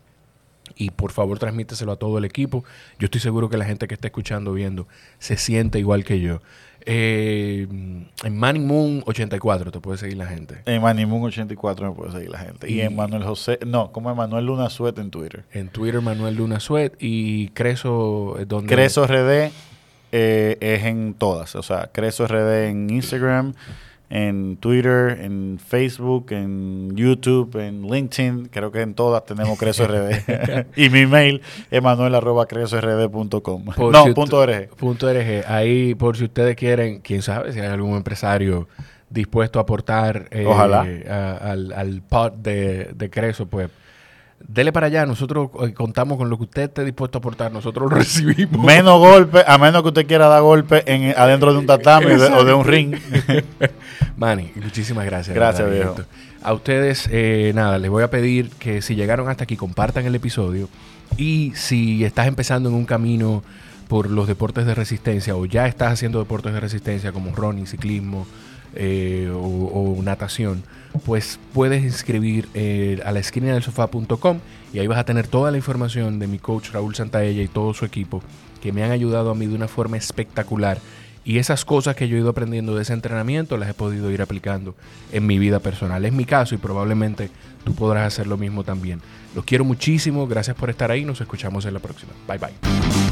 Speaker 2: y por favor transmíteselo a todo el equipo. Yo estoy seguro que la gente que está escuchando, viendo, se siente igual que yo. Eh, en Manny Moon 84 te puede seguir la gente.
Speaker 1: En Manny Moon 84 me puede seguir la gente. Y, en Manuel José, no, como en Manuel Luna Suet en Twitter.
Speaker 2: En Twitter Manuel Luna Suet y Creso
Speaker 1: donde Creso RD eh, es en todas, o sea, Creso RD en Instagram en Twitter, en Facebook, en YouTube, en LinkedIn. Creo que en todas tenemos Creso RD. [laughs] y mi mail es manuel.cresord.com.
Speaker 2: No, punto .rg. Punto .rg. Ahí, por si ustedes quieren, quién sabe, si hay algún empresario dispuesto a aportar eh, al, al pod de, de Creso, pues dele para allá. Nosotros eh, contamos con lo que usted esté dispuesto a aportar. Nosotros lo [laughs] recibimos.
Speaker 1: Menos golpe, a menos que usted quiera dar golpe en, adentro de un tatami o de un ring. [laughs]
Speaker 2: Manny, muchísimas gracias.
Speaker 1: Gracias, viejo.
Speaker 2: A ustedes, eh, nada, les voy a pedir que si llegaron hasta aquí, compartan el episodio. Y si estás empezando en un camino por los deportes de resistencia o ya estás haciendo deportes de resistencia como running, ciclismo eh, o natación, pues puedes inscribir eh, a la esquina del sofá.com y ahí vas a tener toda la información de mi coach Raúl Santaella y todo su equipo que me han ayudado a mí de una forma espectacular. Y esas cosas que yo he ido aprendiendo de ese entrenamiento las he podido ir aplicando en mi vida personal. Es mi caso y probablemente tú podrás hacer lo mismo también. Los quiero muchísimo, gracias por estar ahí, nos escuchamos en la próxima. Bye bye.